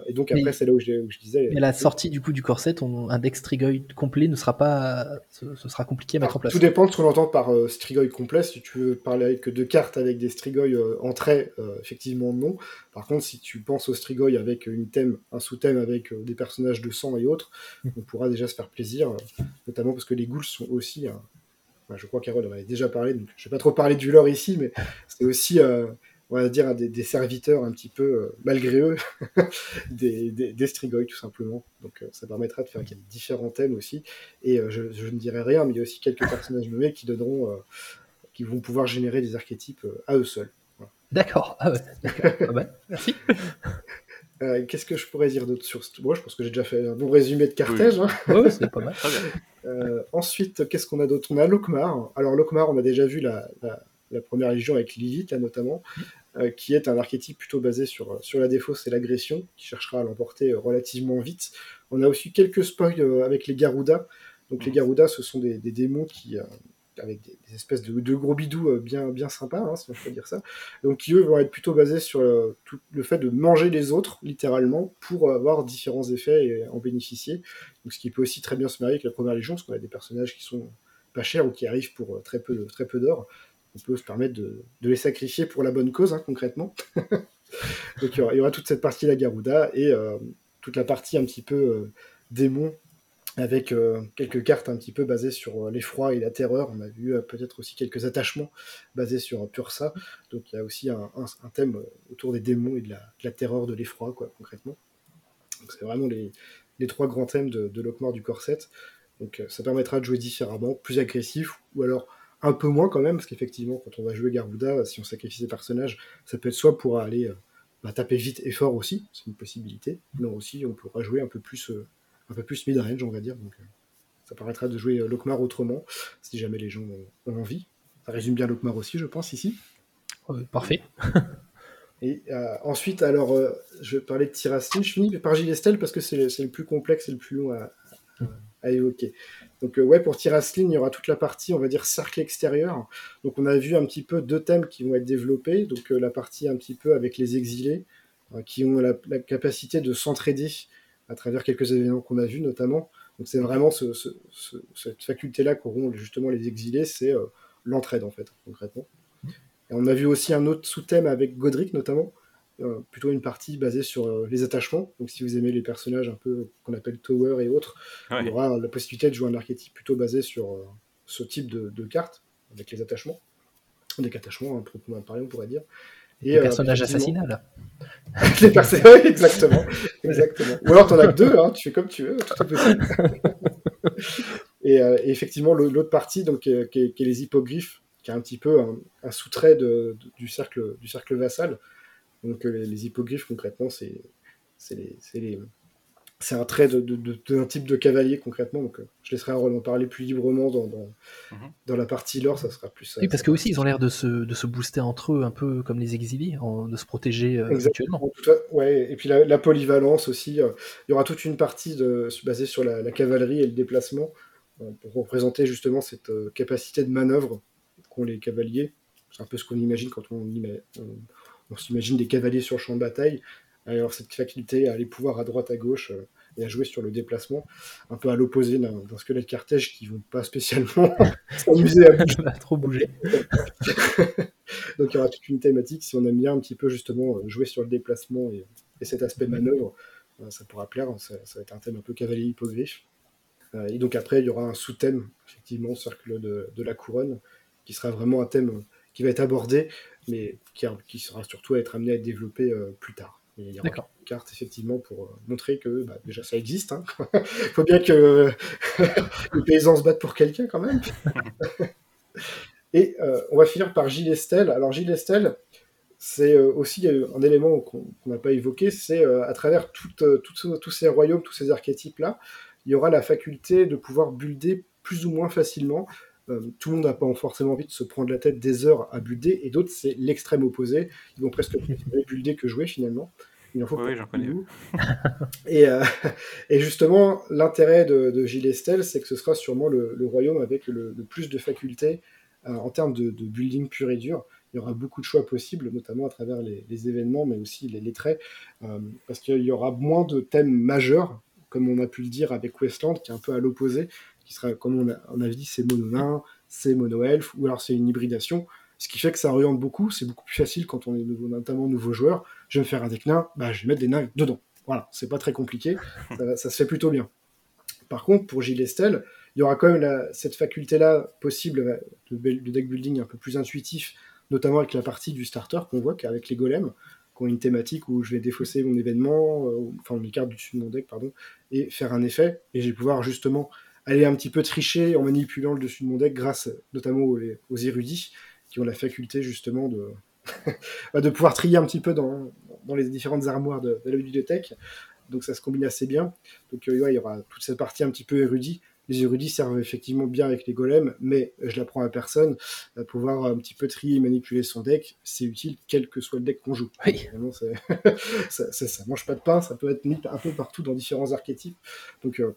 et donc après, c'est là où je, disais. Mais la sortie du coup du corset, un deck Strigoi complet ne sera pas. Ce, sera compliqué à mettre en place. Tout dépend de ce qu'on entend par Strigoi complet. Si tu veux parler avec deux cartes avec des Strigoi en trait, effectivement non. Par contre, si tu penses au Strigoi avec une thème, un sous-thème avec des personnages de sang et autres, mm. on pourra déjà se faire plaisir, notamment parce que les ghouls sont aussi je crois qu'Harold en avait déjà parlé, donc je vais pas trop parler du lore ici, mais c'est aussi, euh, on va dire, des, serviteurs un petit peu, euh, malgré eux, des, des, Strigoi, tout simplement. Donc euh, ça permettra de faire différents thèmes aussi. Et je, ne dirai rien, mais il y a aussi quelques personnages nommés qui donneront, qui vont pouvoir générer des archétypes à eux seuls. D'accord, ah ah bah, merci. Qu'est-ce que je pourrais dire d'autre sur ce... Moi, je pense que j'ai déjà fait un bon résumé de Carthage. Hein. Oui, c'est pas mal. Très bien. Euh, ensuite, qu'est-ce qu'on a d'autre? On a Lokmar. Alors Lokmar, on a déjà vu la, première légion avec Lilith, là, notamment, euh, qui est un archétype plutôt basé sur, sur la défausse et l'agression, qui cherchera à l'emporter euh, relativement vite. On a aussi quelques spoils avec les Garuda. Donc les Garuda, ce sont des, des démons qui, avec des, espèces de, gros bidous euh, bien, bien sympas, hein, si on peut dire ça. Donc qui eux vont être plutôt basés sur euh, le fait de manger les autres, littéralement, pour avoir différents effets et en bénéficier. Donc ce qui peut aussi très bien se marier avec la première légion, parce qu'on a des personnages qui sont pas chers ou qui arrivent pour euh, très peu, très peu d'or. On peut se permettre de, les sacrifier pour la bonne cause, hein, concrètement. Donc il y, aura, toute cette partie la Garuda et toute la partie un petit peu démon avec euh, quelques cartes un petit peu basées sur euh, l'effroi et la terreur. On a vu euh, peut-être aussi quelques attachements basés sur pur ça. Donc il y a aussi un, thème autour des démons et de la, terreur, de l'effroi, quoi, concrètement. Donc c'est vraiment les, trois grands thèmes de, de du Corset. Donc ça permettra de jouer différemment, plus agressif, ou alors un peu moins quand même, parce qu'effectivement, quand on va jouer Garuda, si on sacrifie ses personnages, ça peut être soit pour aller bah, taper vite et fort aussi, c'est une possibilité, mais aussi on pourra jouer un peu plus un peu plus mid-range, on va dire. Donc, euh, ça permettra de jouer euh, Lokmar autrement, si jamais les gens ont envie. Ça résume bien Lokmar aussi, je pense, ici. parfait. Et euh, ensuite, alors, je vais parler de Tirasline. Je finis par Gilestel parce que c'est le, plus complexe et le plus long à, évoquer. Donc, ouais, pour Tirasline, il y aura toute la partie, on va dire, cercle extérieur. Donc, on a vu un petit peu deux thèmes qui vont être développés. Donc, la partie un petit peu avec les exilés, qui ont la, la capacité de s'entraider à travers quelques événements qu'on a vus notamment. Donc c'est vraiment cette faculté-là qu'auront justement les exilés, c'est euh, l'entraide en fait, concrètement. Et on a vu aussi un autre sous-thème avec Godric notamment, euh, plutôt une partie basée sur euh, les attachements. Donc si vous aimez les personnages un peu qu'on appelle Tower et autres, il y aura la possibilité de jouer un archétype plutôt basé sur ce type de, cartes, avec les attachements. Des attachements, hein, proprement parler, on pourrait dire. Et, personnages assassinats, là. les personnages, exactement, exactement. Ou alors t'en as que deux, hein, tu fais comme tu veux, tout est possible. et, euh, et, effectivement, l'autre partie, donc, euh, qui est, les hippogriffes, qui est un petit peu un, sous-trait de, du, cercle, du cercle vassal. Donc euh, les, hippogriffes, concrètement, c'est les, les, c'est un trait d'un de, de, type de cavalier concrètement. Donc, euh, je laisserai en parler plus librement dans, dans, mhm. la partie lore, ça sera plus. Oui, parce que aussi ils ont l'air de se, de se booster entre eux, un peu comme les exilés, de se protéger euh, Exactement. Ouais, et puis la, polyvalence aussi. Euh, il y aura toute une partie de, basée sur la, cavalerie et le déplacement pour représenter justement cette capacité de manœuvre qu'ont les cavaliers. C'est un peu ce qu'on imagine quand on, on, on s'imagine des cavaliers sur champ de bataille. Alors cette faculté à aller pouvoir à droite à gauche et à jouer sur le déplacement, un peu à l'opposé d'un squelette cartège qui vont pas spécialement s'amuser à bouger. trop bouger. Donc il y aura toute une thématique, si on aime bien un petit peu justement euh, jouer sur le déplacement et, cet aspect manœuvre, euh, ça pourra plaire, ça, va être un thème un peu cavalier hippogriffe. Euh, et donc après, il y aura un sous-thème, effectivement, cercle de, la couronne, qui sera vraiment un thème qui va être abordé, mais qui, qui sera surtout à être amené à être développé plus tard. Une carte effectivement pour euh, montrer que bah, déjà ça existe. Hein. faut bien que les paysans se battent pour quelqu'un quand même. Et euh, on va finir par Gilles Estelle. Alors Gilles Estelle, c'est euh, aussi un élément qu'on n'a pas évoqué, c'est à travers tous ces royaumes, tous ces archétypes-là, il y aura la faculté de pouvoir builder plus ou moins facilement. tout le monde n'a pas forcément envie de se prendre la tête des heures à builder, et d'autres, c'est l'extrême opposé. Ils vont presque préférer builder que jouer finalement. Il en faut oui, j'en connais. et, euh, et, justement, l'intérêt de, Gilles Estelle, c'est que ce sera sûrement le, royaume avec le, plus de facultés euh, en termes de, building pur et dur. Il y aura beaucoup de choix possibles, notamment à travers les, événements, mais aussi les, traits, euh, parce qu'il y aura moins de thèmes majeurs, comme on a pu le dire avec Westland, qui est un peu à l'opposé, qui sera, comme on, a, on dit, c'est mono c'est mono elf, ou alors c'est une hybridation. Ce qui fait que ça oriente beaucoup, c'est beaucoup plus facile quand on est nouveau, notamment nouveau joueur. Je vais me faire un deck nain, bah, je vais mettre des nains dedans. Voilà, c'est pas très compliqué, ça, se fait plutôt bien. Par contre, pour Gilles Estelle, il y aura quand même cette faculté-là possible de, deck building un peu plus intuitif, notamment avec la partie du starter qu'on voit qu'avec les golems, qui ont une thématique où je vais défausser mon événement, euh, enfin mes cartes du dessus de mon deck, pardon, et faire un effet, et je vais pouvoir justement aller un petit peu tricher en manipulant le dessus de mon deck grâce notamment aux érudits qui ont la faculté justement de, de pouvoir trier un petit peu dans, dans les différentes armoires de, de la bibliothèque. Donc ça se combine assez bien. Donc euh, il y aura toute cette partie un petit peu érudit. Les érudits servent effectivement bien avec les golems, mais je l'apprends à personne. À pouvoir un petit peu trier et manipuler son deck, c'est utile quel que soit le deck qu'on joue. Oui. ça, ça, mange pas de pain, ça peut être mis un peu partout dans différents archétypes. Donc euh,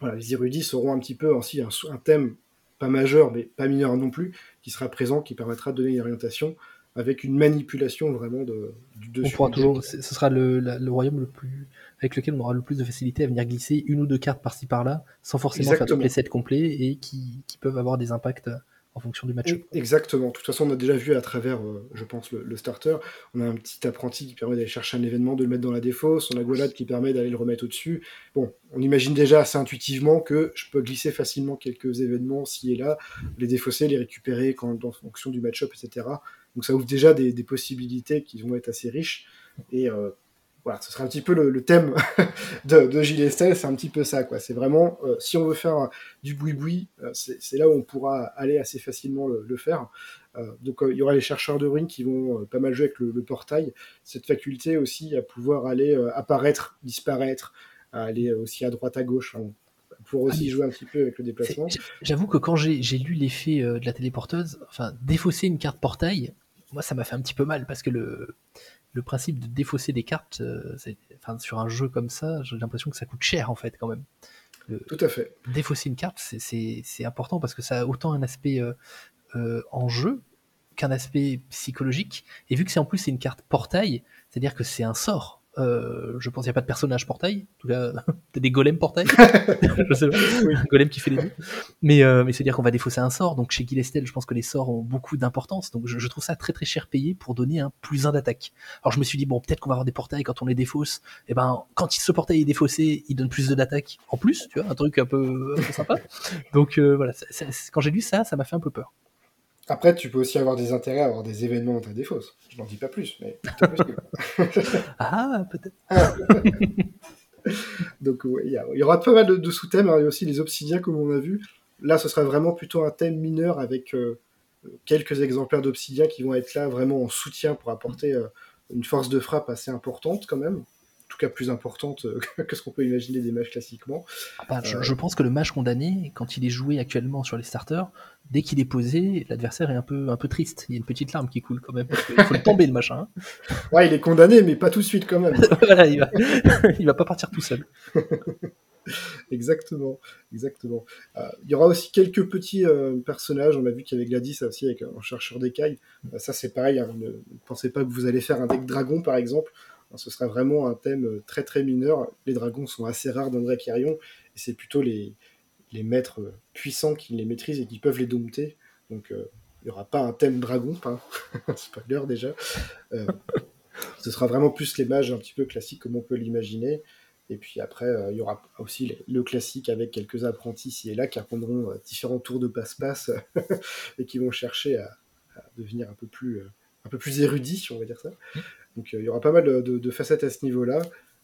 voilà, les érudits seront un petit peu aussi un, un thème pas majeur, mais pas mineur non plus, qui sera présent, qui permettra de donner une orientation avec une manipulation vraiment de, du dessus. On pourra toujours, ce sera le, le, royaume le plus, avec lequel on aura le plus de facilité à venir glisser une ou deux cartes par-ci par-là, sans forcément faire tous les sets complets et qui, qui peuvent avoir des impacts en fonction du match. Exactement. De toute façon, on a déjà vu à travers, euh, je pense, le, starter, on a un petit apprenti qui permet d'aller chercher un événement, de le mettre dans la défausse, on a Golad qui permet d'aller le remettre au-dessus. Bon, on imagine déjà assez intuitivement que je peux glisser facilement quelques événements ci et là, les défausser, les récupérer quand, en fonction du match-up, etc. Donc ça ouvre déjà des, possibilités qui vont être assez riches. Et euh, voilà, ce sera un petit peu le, thème de, de Gilles Estelle, c'est un petit peu ça, quoi. C'est vraiment, euh, si on veut faire du boui-boui, euh, c'est là où on pourra aller assez facilement le, faire. Donc il y aura les chercheurs de ruines qui vont pas mal jouer avec le, portail, cette faculté aussi à pouvoir aller apparaître, disparaître, à aller aussi à droite, à gauche, pour aussi ah, jouer un petit peu avec le déplacement. J'avoue que quand j'ai lu l'effet de la téléporteuse, enfin, défausser une carte portail, moi ça m'a fait un petit peu mal parce que le le principe de défausser des cartes, euh, enfin, sur un jeu comme ça, j'ai l'impression que ça coûte cher en fait quand même. Tout à fait. Défausser une carte, c'est important parce que ça a autant un aspect euh, euh, en jeu qu'un aspect psychologique. Et vu que c'est en plus c'est une carte portail, c'est-à-dire que c'est un sort. Euh, je pense qu'il n'y a pas de personnage portail. En tout cas, des golems portail. je sais pas. Un golem qui fait les deux. Mais, euh, mais c'est dire qu'on va défausser un sort. Donc chez Gilestel, je pense que les sorts ont beaucoup d'importance. Donc je, trouve ça très très cher payé pour donner un plus un d'attaque. Alors je me suis dit, bon, peut-être qu'on va avoir des portails quand on les défausse. Et eh ben, quand ce portail est défaussé, il donne plus de d'attaque en plus. Tu vois, un truc un peu, un peu sympa. Donc euh, voilà, quand j'ai lu ça, ça m'a fait un peu peur. Après, tu peux aussi avoir des intérêts à avoir des événements dans ta défausse. Je n'en dis pas plus, mais. ah, peut-être. Donc, il y, aura pas mal de, sous-thèmes. Il y a aussi les obsidiens, comme on a vu. Là, ce sera vraiment plutôt un thème mineur avec euh, quelques exemplaires d'obsidiens qui vont être là vraiment en soutien pour apporter euh, une force de frappe assez importante, quand même. Tout cas plus importantes que ce qu'on peut imaginer des mages classiquement. Ah bah, je, pense que le mage condamné, quand il est joué actuellement sur les starters, dès qu'il est posé, l'adversaire est un peu, un peu triste. Il y a une petite larme qui coule quand même. il faut le tomber le machin. Hein. Ouais, il est condamné, mais pas tout de suite quand même. voilà, il va, il va pas partir tout seul. exactement, exactement. Euh, il y aura aussi quelques petits euh, personnages. On a vu qu'il y avait Gladys aussi avec un chercheur d'écailles. Euh, ça, c'est pareil. Hein, ne, pensez pas que vous allez faire un deck dragon, par exemple. Ce sera vraiment un thème très très mineur. Les dragons sont assez rares dans Dracarion, et c'est plutôt les, maîtres puissants qui les maîtrisent et qui peuvent les dompter. Donc, il n'y aura pas un thème dragon, hein. pas l'heure déjà. ce sera vraiment plus les mages un petit peu classiques comme on peut l'imaginer. Et puis après, euh, il y aura aussi le classique avec quelques apprentis ici et là qui apprendront euh, différents tours de passe-passe et qui vont chercher à, devenir un peu plus, euh, un peu plus érudits, on va dire ça. Mmh. Donc il y aura pas mal de, facettes à ce niveau-là.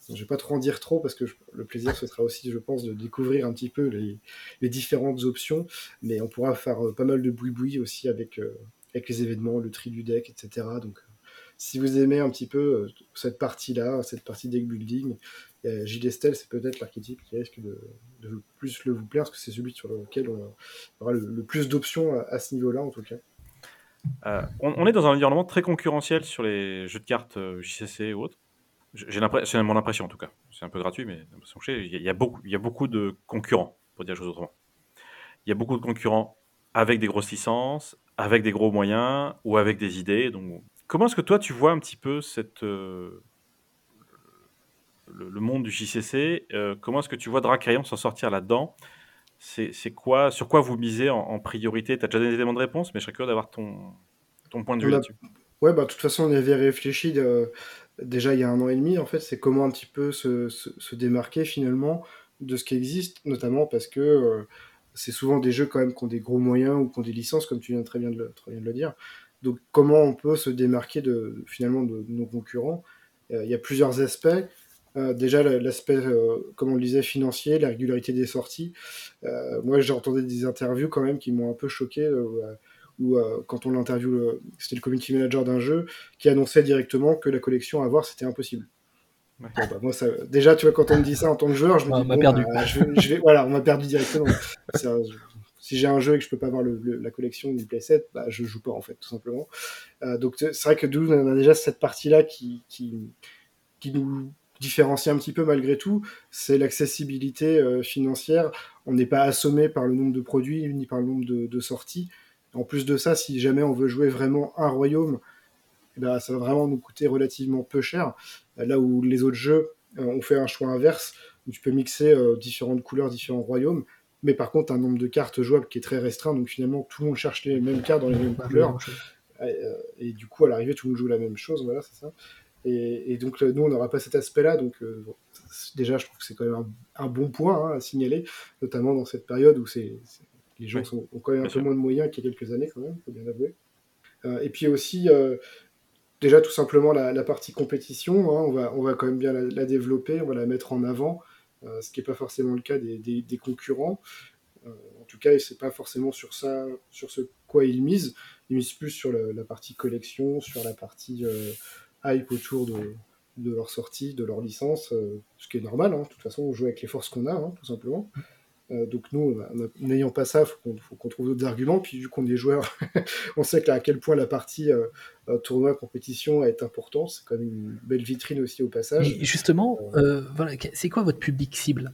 je ne vais pas trop en dire trop parce que le plaisir ce sera aussi, je pense, de découvrir un petit peu les, les différentes options. Mais on pourra faire pas mal de boui-boui aussi avec, avec les événements, le tri du deck, etc. Donc si vous aimez un petit peu cette partie-là, cette partie deck building, J.D. c'est peut-être l'archétype qui risque de, plus le vous plaire, parce que c'est celui sur lequel on aura le, plus d'options à, ce niveau-là, en tout cas. Euh, on, est dans un environnement très concurrentiel sur les jeux de cartes euh, JCC ou autres. C'est mon impression en tout cas. C'est un peu gratuit, mais il y, a, beaucoup, il y a beaucoup de concurrents, pour dire les choses autrement. Il y a beaucoup de concurrents avec des grosses licences, avec des gros moyens ou avec des idées. Donc, comment est-ce que toi tu vois un petit peu euh, le, monde du JCC. Comment est-ce que tu vois Dracarion s'en sortir là-dedans? C'est, quoi, sur quoi vous misez en, priorité? Tu as déjà des éléments de réponse, mais je serais curieux d'avoir ton, ton point de vue là-dessus. Ouais, bah, de toute façon, on avait réfléchi déjà il y a un an et demi, en fait, c'est comment un petit peu se, se, démarquer finalement de ce qui existe, notamment parce que euh, c'est souvent des jeux quand même qui ont des gros moyens ou qui ont des licences, comme tu viens très bien de le, très bien de le dire. Donc comment on peut se démarquer de, finalement de, nos concurrents? Euh, Il y a plusieurs aspects. Euh, déjà, l'aspect, euh, comme on le disait, financier, la régularité des sorties. Euh, moi, j'ai entendu des interviews quand même qui m'ont un peu choqué, où quand on l'interview, c'était le community manager d'un jeu, qui annonçait directement que la collection à voir, c'était impossible. Bah, moi, ça... Déjà, tu vois, quand on me dit ça en tant que joueur, je me dis, on m'a perdu. Bah, je, voilà, on m'a perdu directement. si j'ai un jeu et que je peux pas avoir la collection du playset, bah, je joue pas en fait, tout simplement. donc c'est vrai que nous, on a déjà cette partie-là qui, qui, qui nous différencier un petit peu malgré tout, c'est l'accessibilité euh, financière. On n'est pas assommé par le nombre de produits ni par le nombre de, sorties. En plus de ça, si jamais on veut jouer vraiment un royaume, eh ben, ça va vraiment nous coûter relativement peu cher. Là où les autres jeux euh, ont fait un choix inverse, où tu peux mixer euh, différentes couleurs, différents royaumes, mais par contre un nombre de cartes jouables qui est très restreint, donc finalement tout le monde cherche les mêmes cartes dans les mêmes couleurs. Et, et, du coup, à l'arrivée, tout le monde joue la même chose, voilà, c'est ça. Et, donc, nous, on n'aura pas cet aspect-là. Donc, euh, déjà, je trouve que c'est quand même un, bon point hein, à signaler, notamment dans cette période où c'est, les gens ont quand même un peu moins de moyens qu'il y a quelques années, quand même, faut bien avouer. Euh, et puis aussi, euh, déjà, tout simplement, la, partie compétition, hein, on, va, on va quand même bien la, développer, on va la mettre en avant, ce qui n'est pas forcément le cas des, des, concurrents. en tout cas, c'est pas forcément sur ça, sur ce quoi ils misent. Ils misent plus sur la partie collection, sur la partie hype autour de, de leur sortie, de leur licence, euh, ce qui est normal. Hein. De toute façon, on joue avec les forces qu'on a, hein, tout simplement. Euh, donc nous, n'ayant pas ça, il faut qu'on trouve d'autres arguments. Puis vu qu'on est joueurs, on sait à quel point la partie euh, tournoi compétition est importante. C'est quand même une belle vitrine aussi au passage. justement, voilà, c'est quoi votre public cible?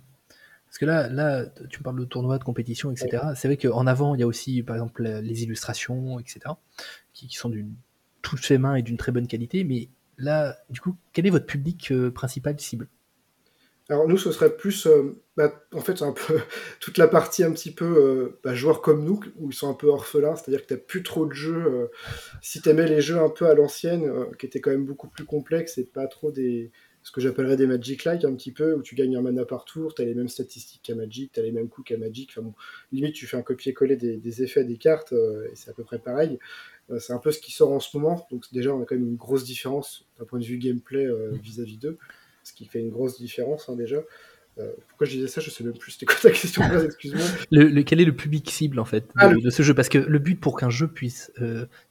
Parce que là, là, tu parles de tournoi, de compétition, etc. C'est vrai qu'en avant, il y a aussi, par exemple, les illustrations, etc., qui, qui sont d'une toutes fait main et d'une très bonne qualité. Mais là, du coup, quel est votre public euh, principal cible? Alors nous, ce serait plus, euh, bah, en fait, toute la partie un petit peu euh, bah, joueurs comme nous, où ils sont un peu orphelins, c'est-à-dire que tu n'as plus trop de jeux. si tu aimais les jeux un peu à l'ancienne, qui étaient quand même beaucoup plus complexes et pas trop des, ce que j'appellerais des Magic-like un petit peu, où tu gagnes un mana par tour, tu as les mêmes statistiques qu'à Magic, tu as les mêmes coups qu'à Magic. Enfin bon, limite, tu fais un copier-coller des, effets des cartes, et c'est à peu près pareil. Euh, c'est un peu ce qui sort en ce moment. Donc déjà, on a quand même une grosse différence d'un point de vue gameplay euh, vis-à-vis d'eux, ce qui fait une grosse différence hein, déjà. Euh, pourquoi je disais ça? Je sais même plus. C'était quoi ta question Excuse-moi. Le, quel est le public cible en fait ah, de, ce jeu? Parce que le but pour qu'un jeu puisse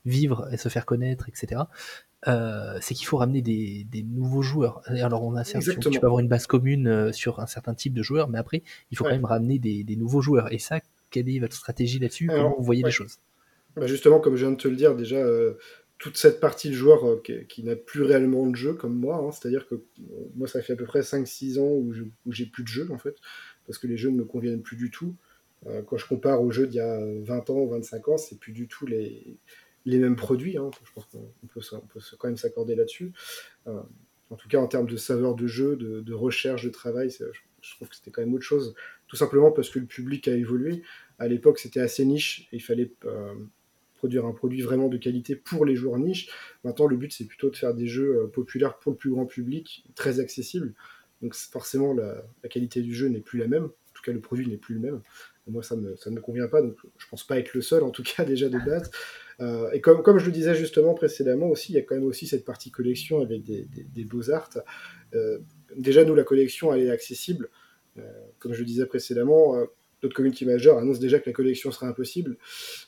vivre et se faire connaître, etc. euh, c'est qu'il faut ramener des, des, nouveaux joueurs. Alors on a certes, tu peux avoir une base commune euh, sur un certain type de joueurs, mais après il faut Ouais. quand même ramener des, des nouveaux joueurs. Et ça, quelle est votre stratégie là-dessus? Comment vous voyez ouais. les choses? Bah, justement, comme je viens de te le dire, déjà, euh, toute cette partie de joueur euh, qui, qui n'a plus réellement de jeu, comme moi, hein, c'est-à-dire que moi, ça fait à peu près 5-6 ans où, j'ai plus de jeu, en fait, parce que les jeux ne me conviennent plus du tout. Quand je compare aux jeux d'il y a 20 ans, 25 ans, c'est plus du tout les, les mêmes produits. hein. Je pense qu'on on peut, quand même s'accorder là-dessus. Euh, en tout cas, en termes de saveur de jeu, de, recherche, de travail, je, trouve que c'était quand même autre chose. Tout simplement parce que le public a évolué. À l'époque, c'était assez niche et il fallait euh, produire un produit vraiment de qualité pour les joueurs niches. Maintenant, le but, c'est plutôt de faire des jeux euh, populaires pour le plus grand public, très accessibles. Donc forcément, la, qualité du jeu n'est plus la même. En tout cas, le produit n'est plus le même. Moi, ça ne me, ça ne me convient pas. Donc je pense pas être le seul, en tout cas, déjà de base. Euh, et comme, je le disais justement précédemment aussi, il y a quand même aussi cette partie collection avec des, des- beaux-arts. Euh, déjà, nous, la collection, elle est accessible. Euh, comme je le disais précédemment, notre community manager annonce déjà que la collection sera impossible.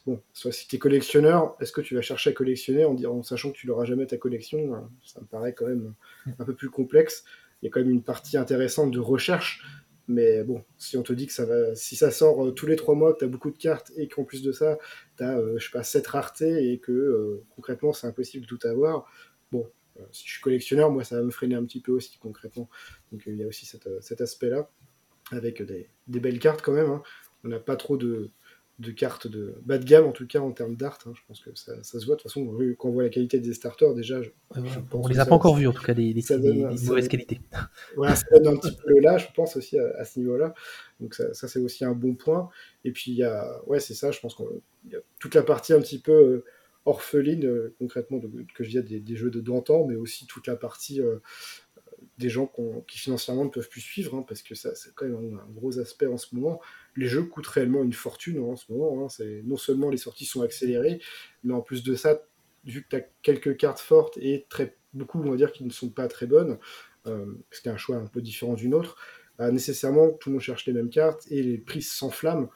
Bon, soit si tu es collectionneur, est-ce que tu vas chercher à collectionner en, sachant que tu n'auras jamais ta collection Euh, Ça me paraît quand même un peu plus complexe. Il y a quand même une partie intéressante de recherche. Mais bon, si on te dit que ça va, si ça sort euh, tous les trois mois, que tu as beaucoup de cartes et qu'en plus de ça, tu as, je sais pas, sept raretés et que euh, concrètement c'est impossible de tout avoir, bon, euh, si je suis collectionneur, moi ça va me freiner un petit peu aussi concrètement. Donc euh, il y a aussi cet, euh, aspect-là, avec des, des belles cartes quand même. hein. On n'a pas trop de, de cartes de bas de gamme en tout cas en termes d'art. hein. Je pense que ça, ça se voit de toute façon quand on voit la qualité des starters déjà. je- ouais, je pense On les a pas encore vus en tout cas, des, mauvaises qualités. voilà, ça donne un petit peu là, je pense aussi à, à ce niveau-là. Donc ça, ça, c'est aussi un bon point. Et puis il y a, ouais, c'est ça, je pense qu'il y a toute la partie un petit peu euh, orpheline, euh, concrètement, de- que je dis des, des jeux de d'antan, mais aussi toute la partie euh, des gens qui financièrement ne peuvent plus suivre, hein, parce que ça, c'est quand même un, un gros aspect en ce moment. Les jeux coûtent réellement une fortune hein, en ce moment. hein. C'est, non seulement les sorties sont accélérées, mais en plus de ça, vu que tu as quelques cartes fortes et très beaucoup, on va dire, qui ne sont pas très bonnes, euh, parce qu'il y a un choix un peu différent d'une autre, bah, nécessairement, tout le monde cherche les mêmes cartes et les prix s'enflamment.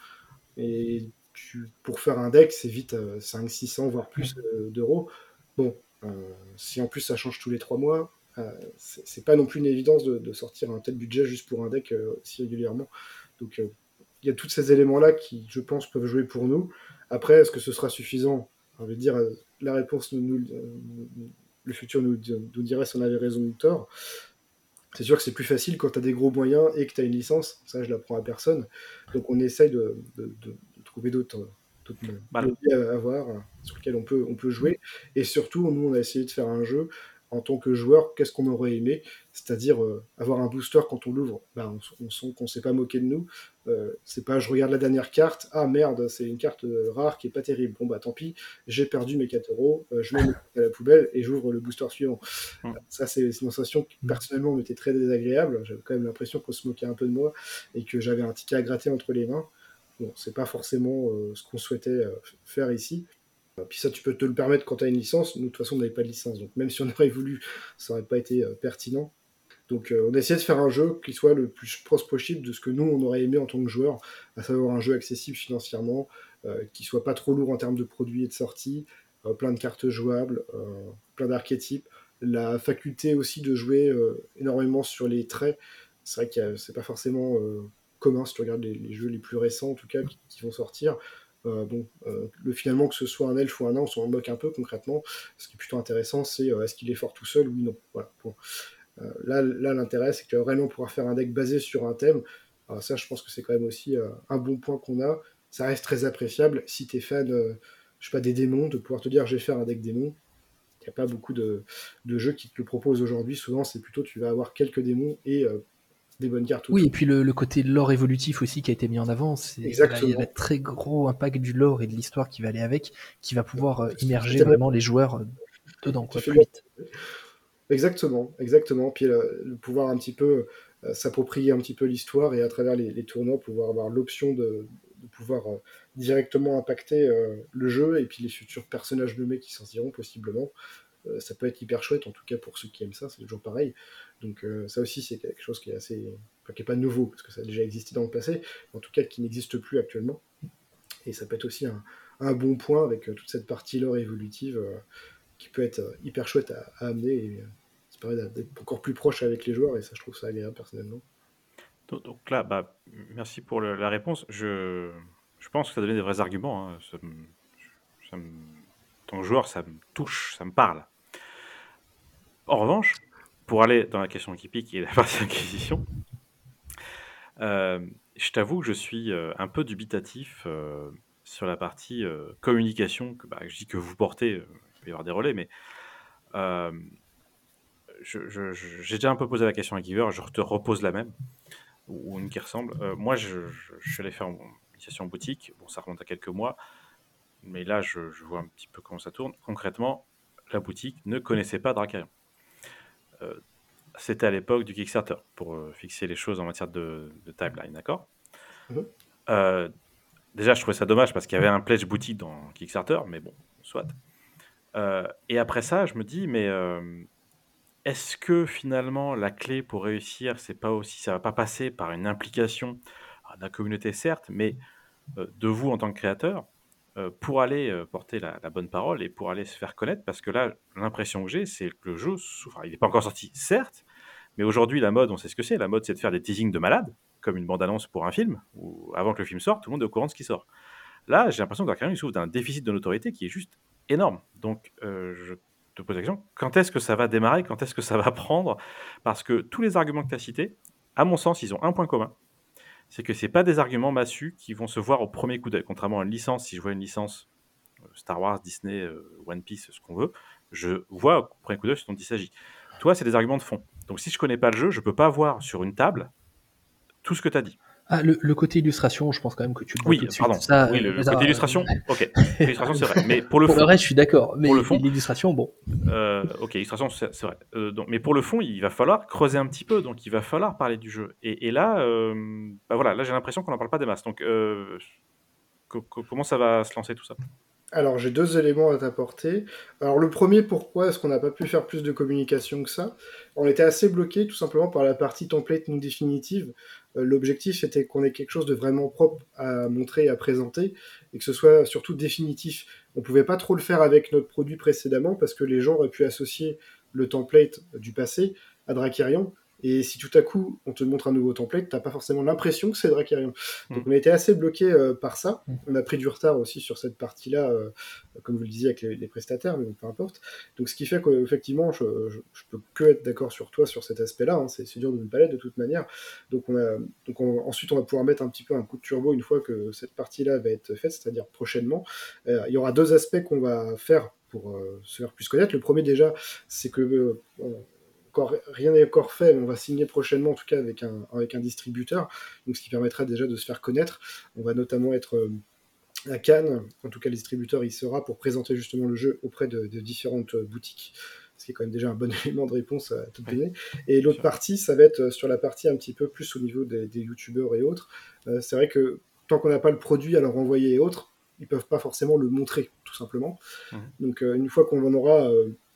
Et tu- pour faire un deck, c'est vite euh, 5, 600, voire plus euh, d'euros. Bon, euh, si en plus ça change tous les 3 mois, c'est c'est pas non plus une évidence de, de sortir un tel budget juste pour un deck euh, si régulièrement. Donc euh, il y a tous ces éléments-là qui, je pense, peuvent jouer pour nous. Après, est-ce que ce sera suffisant? On va dire, euh, la réponse, nous, nous- euh, le futur nous, nous dirait si on avait raison ou tort. C'est sûr que c'est plus facile quand tu as des gros moyens et que tu as une licence. Ça, je l'apprends à personne. Donc, on essaye de, de- de- de trouver d'autres Voilà. à avoir euh, sur lesquels on peut, on peut jouer. Et surtout, nous, on a essayé de faire un jeu en tant que joueur, qu'est-ce qu'on aurait aimé? C'est-à-dire euh, avoir un booster quand on l'ouvre. Ben, on, sent qu'on ne s'est pas moqué de nous. Euh, c'est pas je regarde la dernière carte, ah merde, c'est une carte euh, rare qui est pas terrible. Bon bah tant pis, j'ai perdu mes 4 euros, euh, je mets à la poubelle et j'ouvre le booster suivant. Mm. Ça c'est une sensation qui personnellement m'était très désagréable. J'avais quand même l'impression qu'on se moquait un peu de moi et que j'avais un ticket à gratter entre les mains. Bon, c'est pas forcément euh, ce qu'on souhaitait euh, faire ici. Puis ça, tu peux te le permettre quand tu as une licence. Nous, de toute façon, on n'avait pas de licence. Donc, même si on aurait voulu, ça n'aurait pas été euh, pertinent. Donc, euh, on a essayé de faire un jeu qui soit le plus proche possible de ce que nous, on aurait aimé en tant que joueur, à savoir un jeu accessible financièrement, euh, qui soit pas trop lourd en termes de produits et de sorties, plein de cartes jouables, plein d'archétypes, la faculté aussi de jouer énormément sur les traits. C'est vrai que c'est pas forcément commun si tu regardes les, jeux les plus récents, en tout cas, qui vont sortir. Euh, bon, euh, le finalement que ce soit un elfe ou un nain, on s'en moque un peu concrètement. Ce qui est plutôt intéressant, c'est euh, est-ce qu'il est fort tout seul Oui, non. Voilà. Bon. Là, là l'intérêt, c'est que réellement pouvoir faire un deck basé sur un thème. Alors ça, je pense que c'est quand même aussi un bon point qu'on a. Ça reste très appréciable si tu es fan, je sais pas, des démons, de pouvoir te dire, je vais faire un deck démon. Il n'y a pas beaucoup de, de jeux qui te le proposent aujourd'hui. Souvent, c'est plutôt tu vas avoir quelques démons et des bonnes cartes. Oui, et puis le, le côté lore évolutif aussi qui a été mis en avant, c'est Exactement. il y a très gros impact du lore et de l'histoire qui va aller avec, qui va pouvoir euh, immerger vraiment les joueurs euh, dedans, quoi, plus vite. Exactement, exactement. Puis le, le pouvoir un petit peu euh, s'approprier un petit peu l'histoire et à travers les, les tournois pouvoir avoir l'option de, de pouvoir euh, directement impacter euh, le jeu et puis les futurs personnages nommés qui s'en iront possiblement. Euh, ça peut être hyper chouette, en tout cas pour ceux qui aiment ça, c'est toujours pareil. Donc euh, ça aussi c'est quelque chose qui est assez, qui pas nouveau parce que ça a déjà existé dans le passé, en tout cas qui n'existe plus actuellement. Et ça peut être aussi un, bon point avec euh, toute cette partie lore évolutive qui peut être hyper chouette à, amener. Et, ça d'être encore plus proche avec les joueurs et ça, je trouve ça agréable personnellement. Donc, là, bah, merci pour la réponse. Je, je pense que ça a donné des vrais arguments. Hein. Ça, tant que joueur, ça me touche, ça me parle. En revanche, pour aller dans la question qui pique et la partie acquisition, euh, je t'avoue que je suis euh, un peu dubitatif euh, sur la partie communication que, bah, je dis que vous portez. il peut y avoir des relais, mais j'ai déjà un peu posé la question à Giver, je te repose la même, ou une qui ressemble. moi, je, suis allé faire une initiation en boutique. Bon, ça remonte à quelques mois, mais là, je, vois un petit peu comment ça tourne. Concrètement, la boutique ne connaissait pas Dracarion. Euh, c'était à l'époque du Kickstarter, pour euh, fixer les choses en matière de, timeline, d'accord? Mhm. euh, Déjà, je trouvais ça dommage parce qu'il y avait un pledge boutique dans Kickstarter, mais bon, soit. et après ça, je me dis, mais est-ce que finalement la clé pour réussir, c'est pas aussi, ça va pas passer par une implication de la communauté certes, mais de vous en tant que créateur pour aller porter la, bonne parole et pour aller se faire connaître, parce que là, l'impression que j'ai, c'est que le jeu, il n'est pas encore sorti, certes, mais aujourd'hui, la mode, on sait ce que c'est. La mode, c'est de faire des teasings de malades, comme une bande-annonce pour un film, où avant que le film sorte, tout le monde est au courant de ce qui sort. Là, j'ai l'impression que Dark souffre d'un déficit de notoriété qui est juste énorme. Donc, euh, je te pose la question, quand est-ce que ça va démarrer Quand est-ce que ça va prendre? Parce que tous les arguments que tu as cités, à mon sens, ils ont un point commun. C'est que ce pas des arguments massus qui vont se voir au premier coup d'œil. Contrairement à une licence, si je vois une licence euh, Star Wars, Disney, euh, One Piece, ce qu'on veut, je vois au premier coup d'œil ce dont il s'agit. Toi, c'est des arguments de fond. Donc si je connais pas le jeu, je peux pas voir sur une table tout ce que tu as dit. Ah, le, côté illustration, je pense quand même que tu le vois Oui, pardon. oui, le, côté illustration, ok. L'illustration, c'est vrai. Mais pour le pour fond, le reste, je suis d'accord. Mais l'illustration, bon. Euh, ok, l'illustration, c'est vrai. Euh, donc, mais pour le fond, il va falloir creuser un petit peu. Donc, il va falloir parler du jeu. Et, là, euh, bah voilà, là, j'ai l'impression qu'on n'en parle pas des masses. Donc, comment ça va se lancer tout ça? Alors j'ai deux éléments à t'apporter. Alors le premier, pourquoi est-ce qu'on n'a pas pu faire plus de communication que ça? On était assez bloqué tout simplement par la partie template non définitive. Euh, l'objectif c'était qu'on ait quelque chose de vraiment propre à montrer, à présenter, et que ce soit surtout définitif. On pouvait pas trop le faire avec notre produit précédemment parce que les gens auraient pu associer le template du passé à Dracarion, et si tout à coup on te montre un nouveau template, t'as pas forcément l'impression que c'est Dracarion. Mm. Donc on a été assez bloqué euh, par ça. Mm. On a pris du retard aussi sur cette partie-là, euh, comme vous le disiez avec les, prestataires, mais peu importe. Donc ce qui fait qu'effectivement, je, je, peux que être d'accord sur toi sur cet aspect-là. Hein. C'est dur de ne pas l'être de toute manière. Donc on a, donc ensuite on va pouvoir mettre un petit peu un coup de turbo une fois que cette partie-là va être faite, c'est-à-dire prochainement. Euh, il y aura deux aspects qu'on va faire pour se faire plus connaître. Le premier déjà, c'est que rien n'est encore fait, mais on va signer prochainement, en tout cas avec un, avec un distributeur, donc ce qui permettra déjà de se faire connaître. On va notamment être euh, à Cannes, en tout cas le distributeur y sera pour présenter justement le jeu auprès de, différentes euh, boutiques, ce qui est quand même déjà un bon élément de réponse à tout donner. Et l'autre partie, ça va être euh, sur la partie un petit peu plus au niveau des, youtubeurs et autres. c'est vrai que tant qu'on n'a pas le produit à leur envoyer et autres, ils peuvent pas forcément le montrer, tout simplement. Mmh. Donc une fois qu'on en aura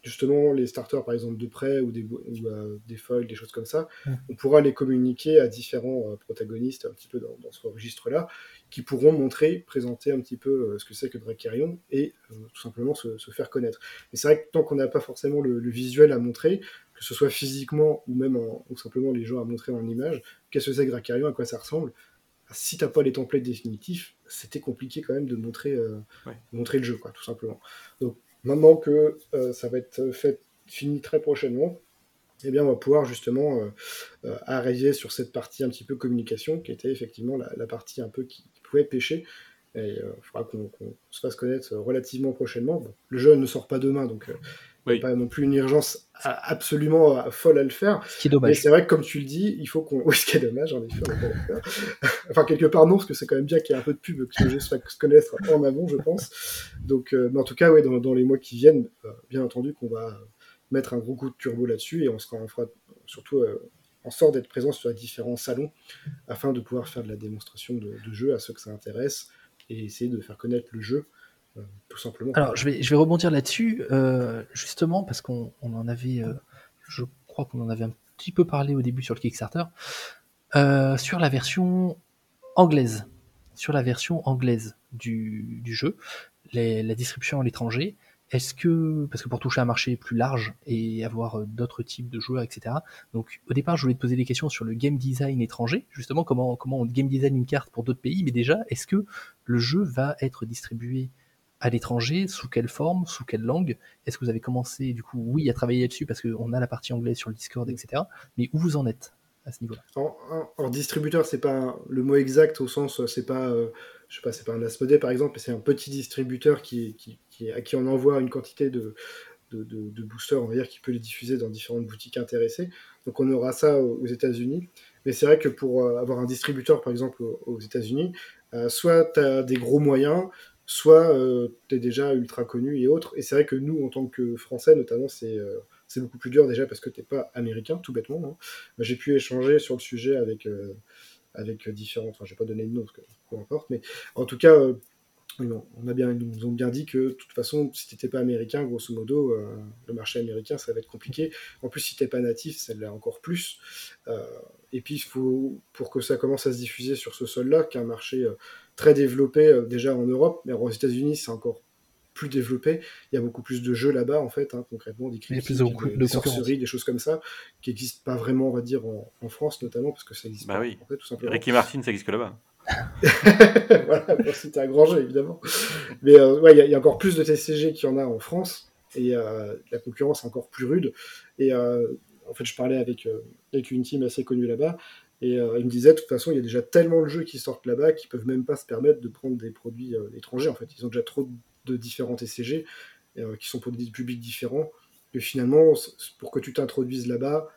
justement les starters par exemple de prêt ou des, euh, des foils, des choses comme ça, on pourra les communiquer à différents euh, protagonistes un petit peu dans, ce registre-là, qui pourront montrer, présenter un petit peu euh, ce que c'est que Dracarion et tout simplement se, faire connaître. Et c'est vrai que tant qu'on n'a pas forcément le, visuel à montrer, que ce soit physiquement ou même ou simplement les gens à montrer en image, qu'est-ce que c'est que Dracarion, à quoi ça ressemble, si t'as pas les templates définitifs, c'était compliqué quand même de montrer, montrer le jeu, quoi, tout simplement. Donc Maintenant que euh, ça va être fait, fini très prochainement, eh bien, on va pouvoir justement euh, euh, arriver sur cette partie un petit peu communication, qui était effectivement la, partie un peu qui, pouvait pêcher. Et il faudra qu'on se fasse connaître relativement prochainement. le jeu ne sort pas demain, donc oui. pas non plus une urgence absolument euh, folle à le faire. Ce qui est dommage. Mais c'est vrai que, comme tu le dis, il faut qu'on. Oui, ce qui est dommage, en effet, enfin, quelque part, non, parce que c'est quand même bien qu'il y ait un peu de pub, que le jeu se fasse connaître en amont, je pense. Donc, euh, mais en tout cas, ouais, dans, les mois qui viennent, euh, bien entendu, qu'on va mettre un gros coup de turbo là-dessus et on, sera, on fera surtout en sorte d'être présent sur les différents salons afin de pouvoir faire de la démonstration de, de jeu à ceux que ça intéresse et essayer de faire connaître le jeu euh, tout simplement. Alors, je vais, rebondir là-dessus, euh, justement, parce qu'on en avait, euh, je crois qu'on en avait un petit peu parlé au début sur le Kickstarter, sur la version anglaise, sur la version anglaise du, jeu, la distribution à l'étranger. est-ce que, parce que pour toucher un marché plus large et avoir euh, d'autres types de joueurs, etc. Donc, au départ, je voulais te poser des questions sur le game design étranger, justement, comment, comment on game design une carte pour d'autres pays, mais déjà, est-ce que le jeu va être distribué à l'étranger Sous quelle forme Sous quelle langue? Est-ce que vous avez commencé, du coup, oui, à travailler là-dessus parce qu'on a la partie anglaise sur le Discord, etc. Mais où vous en êtes à ce niveau-là? En, distributeur, c'est pas le mot exact au sens, c'est pas, euh, je sais pas, c'est pas un Asmodee par exemple, c'est un petit distributeur qui, qui, à qui on envoie une quantité de, de, boosters, on va dire, qui peut les diffuser dans différentes boutiques intéressées. Donc on aura ça aux États-Unis. Mais c'est vrai que pour euh, avoir un distributeur, par exemple, aux États-Unis, euh, soit tu as des gros moyens, soit tu es déjà ultra connu et autres. Et c'est vrai que nous, en tant que Français, notamment, c'est c'est beaucoup plus dur déjà parce que tu n'es pas américain, tout bêtement. Hein. J'ai pu échanger sur le sujet avec, euh, avec différents. Enfin, je vais pas donner de nom, peu importe, mais en tout cas, euh, on a bien, ils nous ont bien dit que de toute façon, si tu n'étais pas américain, grosso modo, euh, le marché américain, ça va être compliqué. En plus, si tu n'es pas natif, ça l'est encore plus. et puis, il faut, pour que ça commence à se diffuser sur ce sol-là, qui est un marché très développé déjà en Europe, mais aux États-Unis, c'est encore plus développé. Il y a beaucoup plus de jeux là-bas, en fait, hein, concrètement, des critiques, de, sorceries, des choses comme ça, qui n'existent pas vraiment, on va dire, en, France notamment, parce que ça existe bah pas, oui. en fait, tout simplement. Ricky Martin, ça existe que là-bas. voilà, pour citer un grand jeu, évidemment. Mais euh, ouais, il y, a encore plus de TCG qu'il y en a en France, et euh, la concurrence est encore plus rude. Et euh, en fait, je parlais avec, avec une team assez connue là-bas, et il me disait, de toute façon, il y a déjà tellement de jeux qui sortent là-bas qu'ils peuvent même pas se permettre de prendre des produits étrangers. En fait, ils ont déjà trop de différents TCG euh, qui sont pour des publics différents. Et finalement, pour que tu t'introduises là-bas,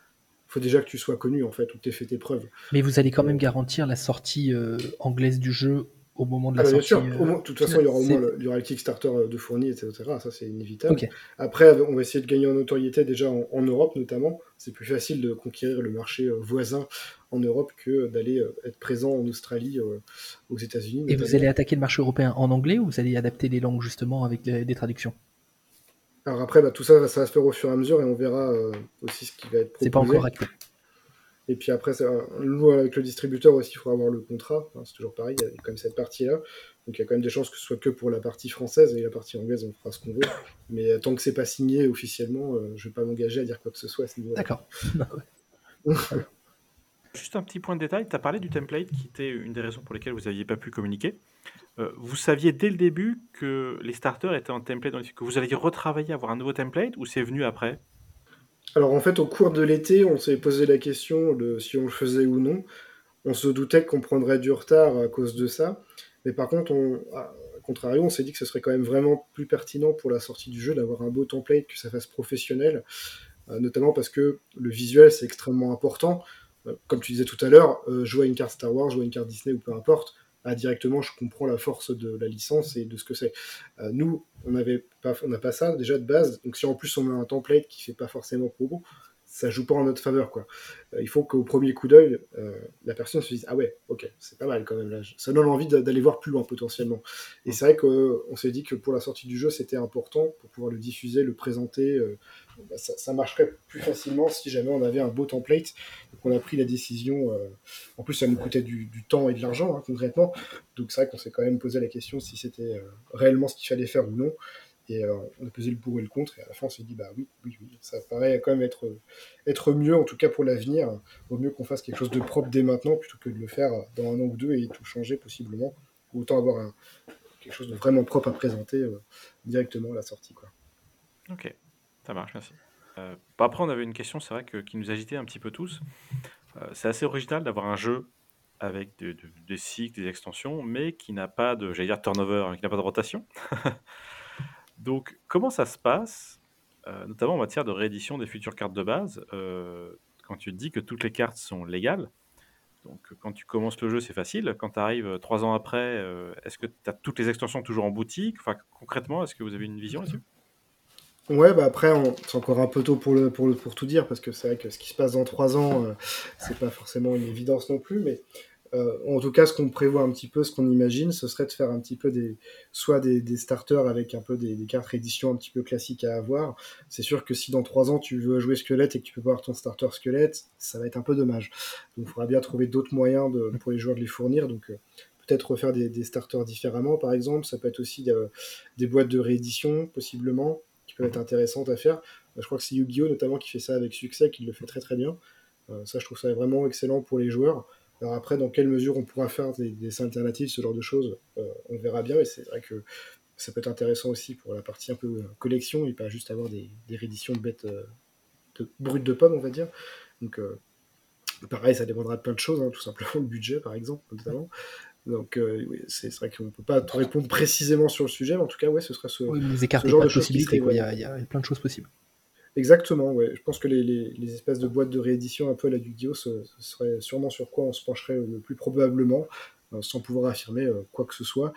il faut déjà que tu sois connu en fait, ou que tu aies fait tes preuves. Mais vous allez quand même garantir la sortie euh, anglaise du jeu au moment de la sortie. Ah, bien sûr, euh, de toute façon, il y aura au moins le, il Kickstarter de fourni, etc. Ça, c'est inévitable. Après, on va essayer de gagner en notoriété déjà en, Europe notamment. C'est plus facile de conquérir le marché voisin en Europe que d'aller être présent en Australie, aux États-Unis. Et vous allez attaquer le marché européen en anglais ou vous allez adapter les langues justement avec des traductions? Alors après, bah, tout ça, ça va se faire au fur et à mesure et on verra euh, aussi ce qui va être proposé. C'est pas encore acté. Et puis après, nous, avec le distributeur aussi, il faudra avoir le contrat. c'est toujours pareil, il y a quand même cette partie-là. Donc il y a quand même des chances que ce soit que pour la partie française et la partie anglaise, on fera ce qu'on veut. Mais euh, tant que c'est pas signé officiellement, euh, je vais pas m'engager à dire quoi que ce soit à ce niveau-là. D'accord. Juste un petit point de détail, tu as parlé du template qui était une des raisons pour lesquelles vous n'aviez pas pu communiquer. Euh, vous saviez dès le début que les starters étaient en template, que vous alliez retravailler, avoir un nouveau template, ou c'est venu après? Alors en fait, au cours de l'été, on s'est posé la question de si on le faisait ou non. On se doutait qu'on prendrait du retard à cause de ça. Mais par contre, on, contrario, on s'est dit que ce serait quand même vraiment plus pertinent pour la sortie du jeu d'avoir un beau template, que ça fasse professionnel, euh, notamment parce que le visuel, c'est extrêmement important. Euh, comme tu disais tout à l'heure, jouer à une carte Star Wars, jouer à une carte Disney ou peu importe, directement je comprends la force de la licence et de ce que c'est. Euh, nous, on n'avait pas, on n'a pas ça déjà de base, donc si en plus on met un template qui fait pas forcément pro, ça joue pas en notre faveur quoi. Euh, il faut qu'au premier coup d'œil, euh, la personne se dise ah ouais, ok, c'est pas mal quand même là. Ça donne envie d'aller voir plus loin potentiellement. Et c'est vrai qu'on s'est dit que pour la sortie du jeu, c'était important pour pouvoir le diffuser, le présenter. Bah, ça, marcherait plus facilement si jamais on avait un beau template. Donc on a pris la décision. en plus, ça nous coûtait du, temps et de l'argent hein, concrètement. Donc c'est vrai qu'on s'est quand même posé la question si c'était réellement ce qu'il fallait faire ou non. Et euh, on a pesé le pour et le contre, et à la fin on s'est dit, bah oui, oui, oui, ça paraît quand même être, être mieux, en tout cas pour l'avenir. Vaut mieux qu'on fasse quelque chose de propre dès maintenant, plutôt que de le faire dans un an ou deux et tout changer possiblement. Autant avoir quelque chose de vraiment propre à présenter euh, directement à la sortie. Quoi. Ok, ça marche, merci. Euh, bah, après, on avait une question, c'est vrai, que, qui nous agitait un petit peu tous. c'est assez original d'avoir un jeu avec des cycles, des extensions, mais qui n'a pas de, j'allais dire turnover, hein, qui n'a pas de rotation. Donc, comment ça se passe, euh, notamment en matière de réédition des futures cartes de base, euh, quand tu dis que toutes les cartes sont légales? Donc, quand tu commences le jeu, c'est facile. Quand tu arrives euh, trois ans après, est-ce que tu as toutes les extensions toujours en boutique? Enfin, Concrètement, est-ce que vous avez une vision là-dessus? Ouais, bah après, c'est encore un peu tôt pour, le, pour, le, pour tout dire, parce que c'est vrai que ce qui se passe dans trois ans, c'est pas forcément une évidence non plus, mais euh, en tout cas, ce qu'on prévoit un petit peu, ce qu'on imagine, ce serait de faire un petit peu des, soit des, starters avec un peu des, cartes réédition un petit peu classiques à avoir. C'est sûr que si dans trois ans tu veux jouer squelette et que tu peux pas avoir ton starter squelette, ça va être un peu dommage. Donc, il faudra bien trouver d'autres moyens pour les joueurs de les fournir. Donc, euh, peut-être refaire des, starters différemment, par exemple. Ça peut être aussi euh, des boîtes de réédition, possiblement. peuvent être intéressantes à faire. Je crois que c'est Yu-Gi-Oh! notamment qui fait ça avec succès, qui le fait très très bien. ça, je trouve ça vraiment excellent pour les joueurs. Alors après, dans quelle mesure on pourra faire des, des alternatives, ce genre de choses, on verra bien. Mais c'est vrai que ça peut être intéressant aussi pour la partie un peu collection et pas juste avoir des, des rééditions bêtes de, brutes de pommes, on va dire. Donc, pareil, ça dépendra de plein de choses, hein, tout simplement le budget, par exemple, notamment. Donc, oui, c'est vrai qu'on ne peut pas te répondre précisément sur le sujet, mais en tout cas, ouais, ce serait ce, oui, ce genre de possibilités. Il, y a, il y a plein de choses possibles. Exactement, ouais. Je pense que les, les, les, espèces de boîtes de réédition un peu à la Yu-Gi-Oh! Ce, ce, serait sûrement sur quoi on se pencherait le plus probablement, sans pouvoir affirmer quoi que ce soit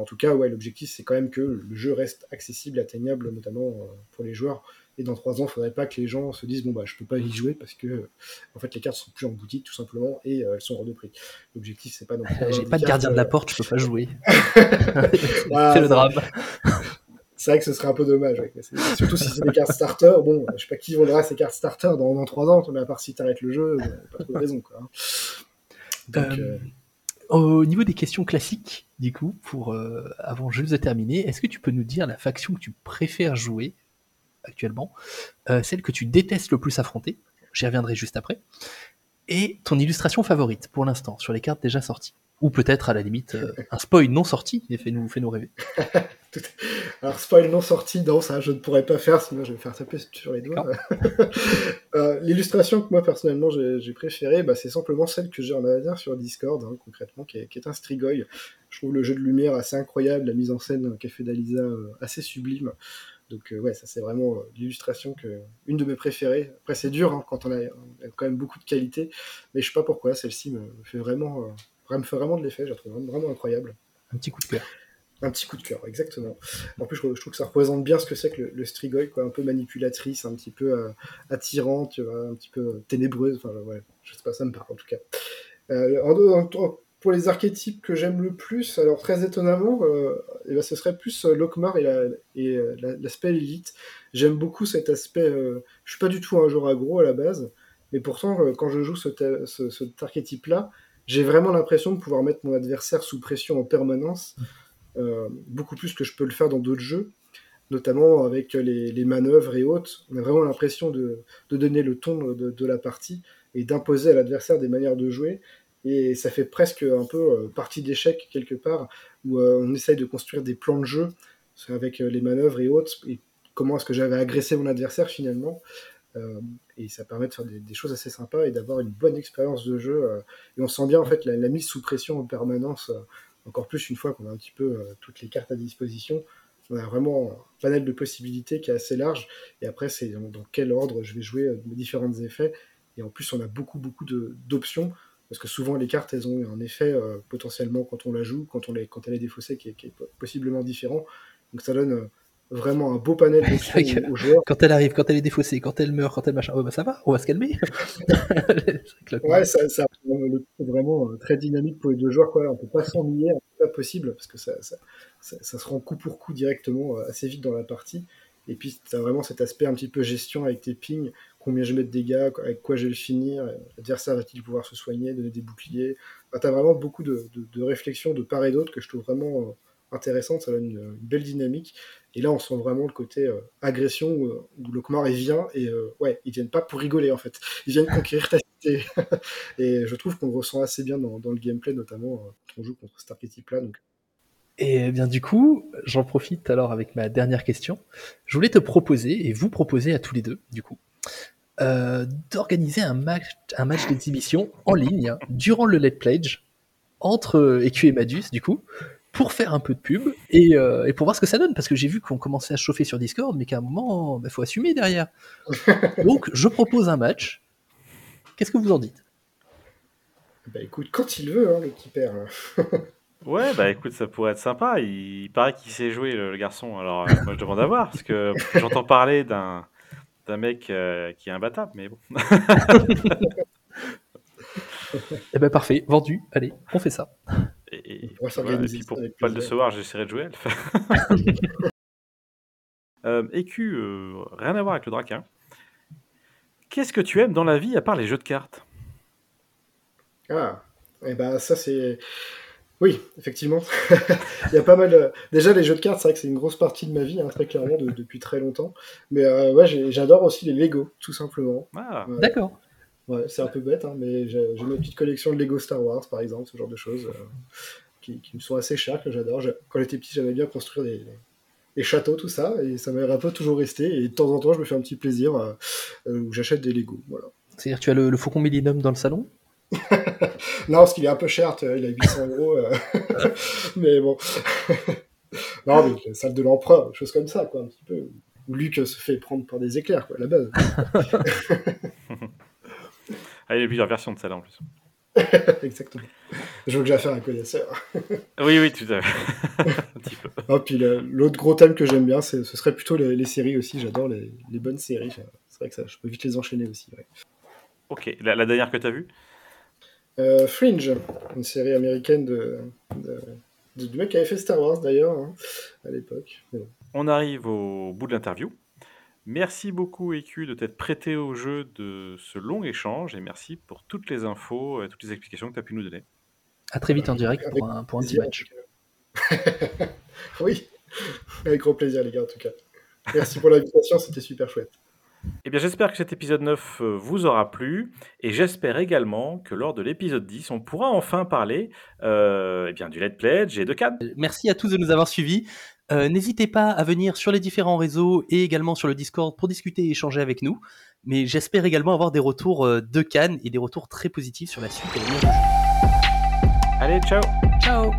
en tout cas, ouais, l'objectif, c'est quand même que le jeu reste accessible, atteignable, notamment euh, pour les joueurs. Et dans trois ans, il ne faudrait pas que les gens se disent bon bah je peux pas y jouer parce que en fait les cartes sont plus en boutique tout simplement et euh, elles sont hors de prix. L'objectif c'est pas J'ai pas de gardien de la euh, porte, je peux pas jouer. c'est le drame. C'est vrai que ce serait un peu dommage. Surtout si c'est des cartes starter. Bon, je sais pas qui vendra ces cartes starter dans, trois ans, mais à part si tu arrêtes le jeu, pas trop de raison. Quoi. Hein. Donc, au niveau des questions classiques, du coup, pour euh, avant juste de terminer, est-ce que tu peux nous dire la faction que tu préfères jouer actuellement, euh, celle que tu détestes le plus affronter, j'y reviendrai juste après, et ton illustration favorite pour l'instant sur les cartes déjà sorties ou peut-être à la limite euh, un spoil non sorti et fait nous rêver. Alors spoil non sorti, non ça je ne pourrais pas faire sinon je vais me faire taper sur les doigts. euh, L'illustration que moi personnellement j'ai préférée, bah, c'est simplement celle que j'ai en avatar sur Discord hein, concrètement, qui est, qui est, un Strigoi. Je trouve le jeu de lumière assez incroyable, la mise en scène qu'a fait d'Alisa euh, assez sublime. Donc euh, ouais, ça c'est vraiment l'illustration que une de mes préférées. Après c'est dur hein, quand on a, on a, quand même beaucoup de qualité, mais je sais pas pourquoi celle-ci me, me, fait vraiment me fait vraiment de l'effet, je la trouve vraiment incroyable. Un petit coup de cœur. Un petit coup de cœur, exactement. En plus, je, trouve que ça représente bien ce que c'est que le, le Strigoi, quoi, un peu manipulatrice, un petit peu euh, attirante, un petit peu ténébreuse. Enfin, ouais, je sais pas, ça me parle en tout cas. Euh, en, en, pour les archétypes que j'aime le plus, alors très étonnamment, euh, eh ben, ce serait plus euh, Lokmar et l'aspect la, élite. J'aime beaucoup cet aspect. Euh, je suis pas du tout un joueur aggro à la base, mais pourtant, quand je joue ce, ce, cet archétype-là, j'ai vraiment l'impression de pouvoir mettre mon adversaire sous pression en permanence, euh, beaucoup plus que je peux le faire dans d'autres jeux, notamment avec les, manœuvres et autres. On a vraiment l'impression de, donner le ton de, de la partie et d'imposer à l'adversaire des manières de jouer. Et ça fait presque un peu euh, partie d'échec quelque part, où euh, on essaye de construire des plans de jeu avec les manœuvres et autres, et comment est-ce que j'avais agressé mon adversaire finalement? Euh, et ça permet de faire des, choses assez sympas et d'avoir une bonne expérience de jeu. Euh, et on sent bien en fait la, mise sous pression en permanence, euh, encore plus une fois qu'on a un petit peu toutes les cartes à disposition. On a vraiment un panel de possibilités qui est assez large. Et après, c'est dans, quel ordre je vais jouer mes différents effets. Et en plus, on a beaucoup, beaucoup d'options. Parce que souvent, les cartes, elles ont un effet potentiellement quand on la joue, quand, on les, quand elle est défaussée, qui est, qui est possiblement différent. Donc ça donne vraiment un beau panel d'options aux, aux, joueurs. Quand elle arrive, quand elle est défaussée, quand elle meurt, quand elle machin, oh bah ça va, on va se calmer. ouais, ça, ça vraiment euh, très dynamique pour les deux joueurs. Quoi. On peut pas s'ennuyer, pas possible, parce que ça, ça, ça, ça, se rend coup pour coup directement euh, assez vite dans la partie. Et puis, tu as vraiment cet aspect un petit peu gestion avec tes pings, combien je mets de dégâts, avec quoi je vais le finir, l'adversaire va-t-il pouvoir se soigner, donner des boucliers. Enfin, tu as vraiment beaucoup de, de, de réflexions de part et d'autre que je trouve vraiment euh, intéressante, ça donne une, belle dynamique. Et là, on sent vraiment le côté euh, agression où, où Lokmar il vient et euh, ouais, ils viennent pas pour rigoler en fait, ils viennent conquérir ta cité. et je trouve qu'on le ressent assez bien dans, dans le gameplay, notamment euh, quand on joue contre cet archétype-là. Donc... Et bien du coup, j'en profite alors avec ma dernière question. Je voulais te proposer et vous proposer à tous les deux, du coup, euh, d'organiser un match, un match d'exhibition en ligne hein, durant le Let Pledge entre EQ et Madus, du coup, pour faire un peu de pub et, euh, et pour voir ce que ça donne. Parce que j'ai vu qu'on commençait à chauffer sur Discord, mais qu'à un moment, il bah, faut assumer derrière. Donc, je propose un match. Qu'est-ce que vous en dites? Bah écoute, quand il veut, hein, l'équipère. Ouais, bah écoute, ça pourrait être sympa. Il, il paraît qu'il sait jouer, le, le garçon. Alors, euh, moi, je demande à voir, parce que j'entends parler d'un d'un mec euh, qui est imbattable, mais bon. Eh ben parfait, vendu. Allez, on fait ça. Et, et, voilà, et puis pour pas le décevoir, j'essaierai de jouer le faire. euh, EQ, euh, rien à voir avec le Draquin. Qu'est-ce que tu aimes dans la vie à part les jeux de cartes? Ah, et eh ben ça c'est Oui, effectivement. Il y a pas mal. euh, Déjà, les jeux de cartes, c'est vrai que c'est une grosse partie de ma vie, hein, très clairement, de- depuis très longtemps. Mais euh, ouais, j'adore aussi les Lego, tout simplement. Ah, Ouais. D'accord. Ouais, c'est un peu bête, hein, mais j'ai ma petite collection de Lego Star Wars, par exemple, ce genre de choses, euh, qui, qui me sont assez chères, que j'adore. Quand j'étais petit, j'aimais bien construire des, des châteaux, tout ça, et ça m'est un peu toujours resté. Et de temps en temps, je me fais un petit plaisir euh, euh, où j'achète des Lego. Voilà. C'est-à-dire tu as le, le Faucon Millennium dans le salon? Non, parce qu'il est un peu cher, il a 800 euros. euh, mais bon. non, mais la salle de l'empereur, des choses comme ça, quoi, un petit peu. Où Luc se fait prendre par des éclairs, quoi, à la base. Ah, il y a plusieurs versions de celle-là en plus. Exactement. Je veux que j'ai affaire à un connaisseur. Oui, oui, tout à fait. un petit peu. Ah, puis l'autre gros thème que j'aime bien, ce serait plutôt les, les séries aussi. J'adore les, les bonnes séries. C'est vrai que ça, je peux vite les enchaîner aussi. ouais. Ok, la, la dernière que tu as vue? Euh, Fringe, une série américaine de, de- de- du mec qui avait fait Star Wars d'ailleurs hein, à l'époque. Bon. On arrive au bout de l'interview. Merci beaucoup, EQ, de t'être prêté au jeu de ce long échange et merci pour toutes les infos et toutes les explications que tu as pu nous donner. À très vite en direct Avec pour un, pour un petit match. oui, avec grand plaisir les gars en tout cas. Merci pour l'invitation, c'était super chouette. Eh bien, j'espère que cet épisode 9 euh, vous aura plu et j'espère également que lors de l'épisode 10, on pourra enfin parler euh, eh bien, du Let's Pledge et de Cannes. Merci à tous de nous avoir suivis. Euh, N'hésitez pas à venir sur les différents réseaux et également sur le Discord pour discuter et échanger avec nous. Mais j'espère également avoir des retours euh, de Cannes et des retours très positifs sur la suite et l'avenir du jeu. Allez, ciao Ciao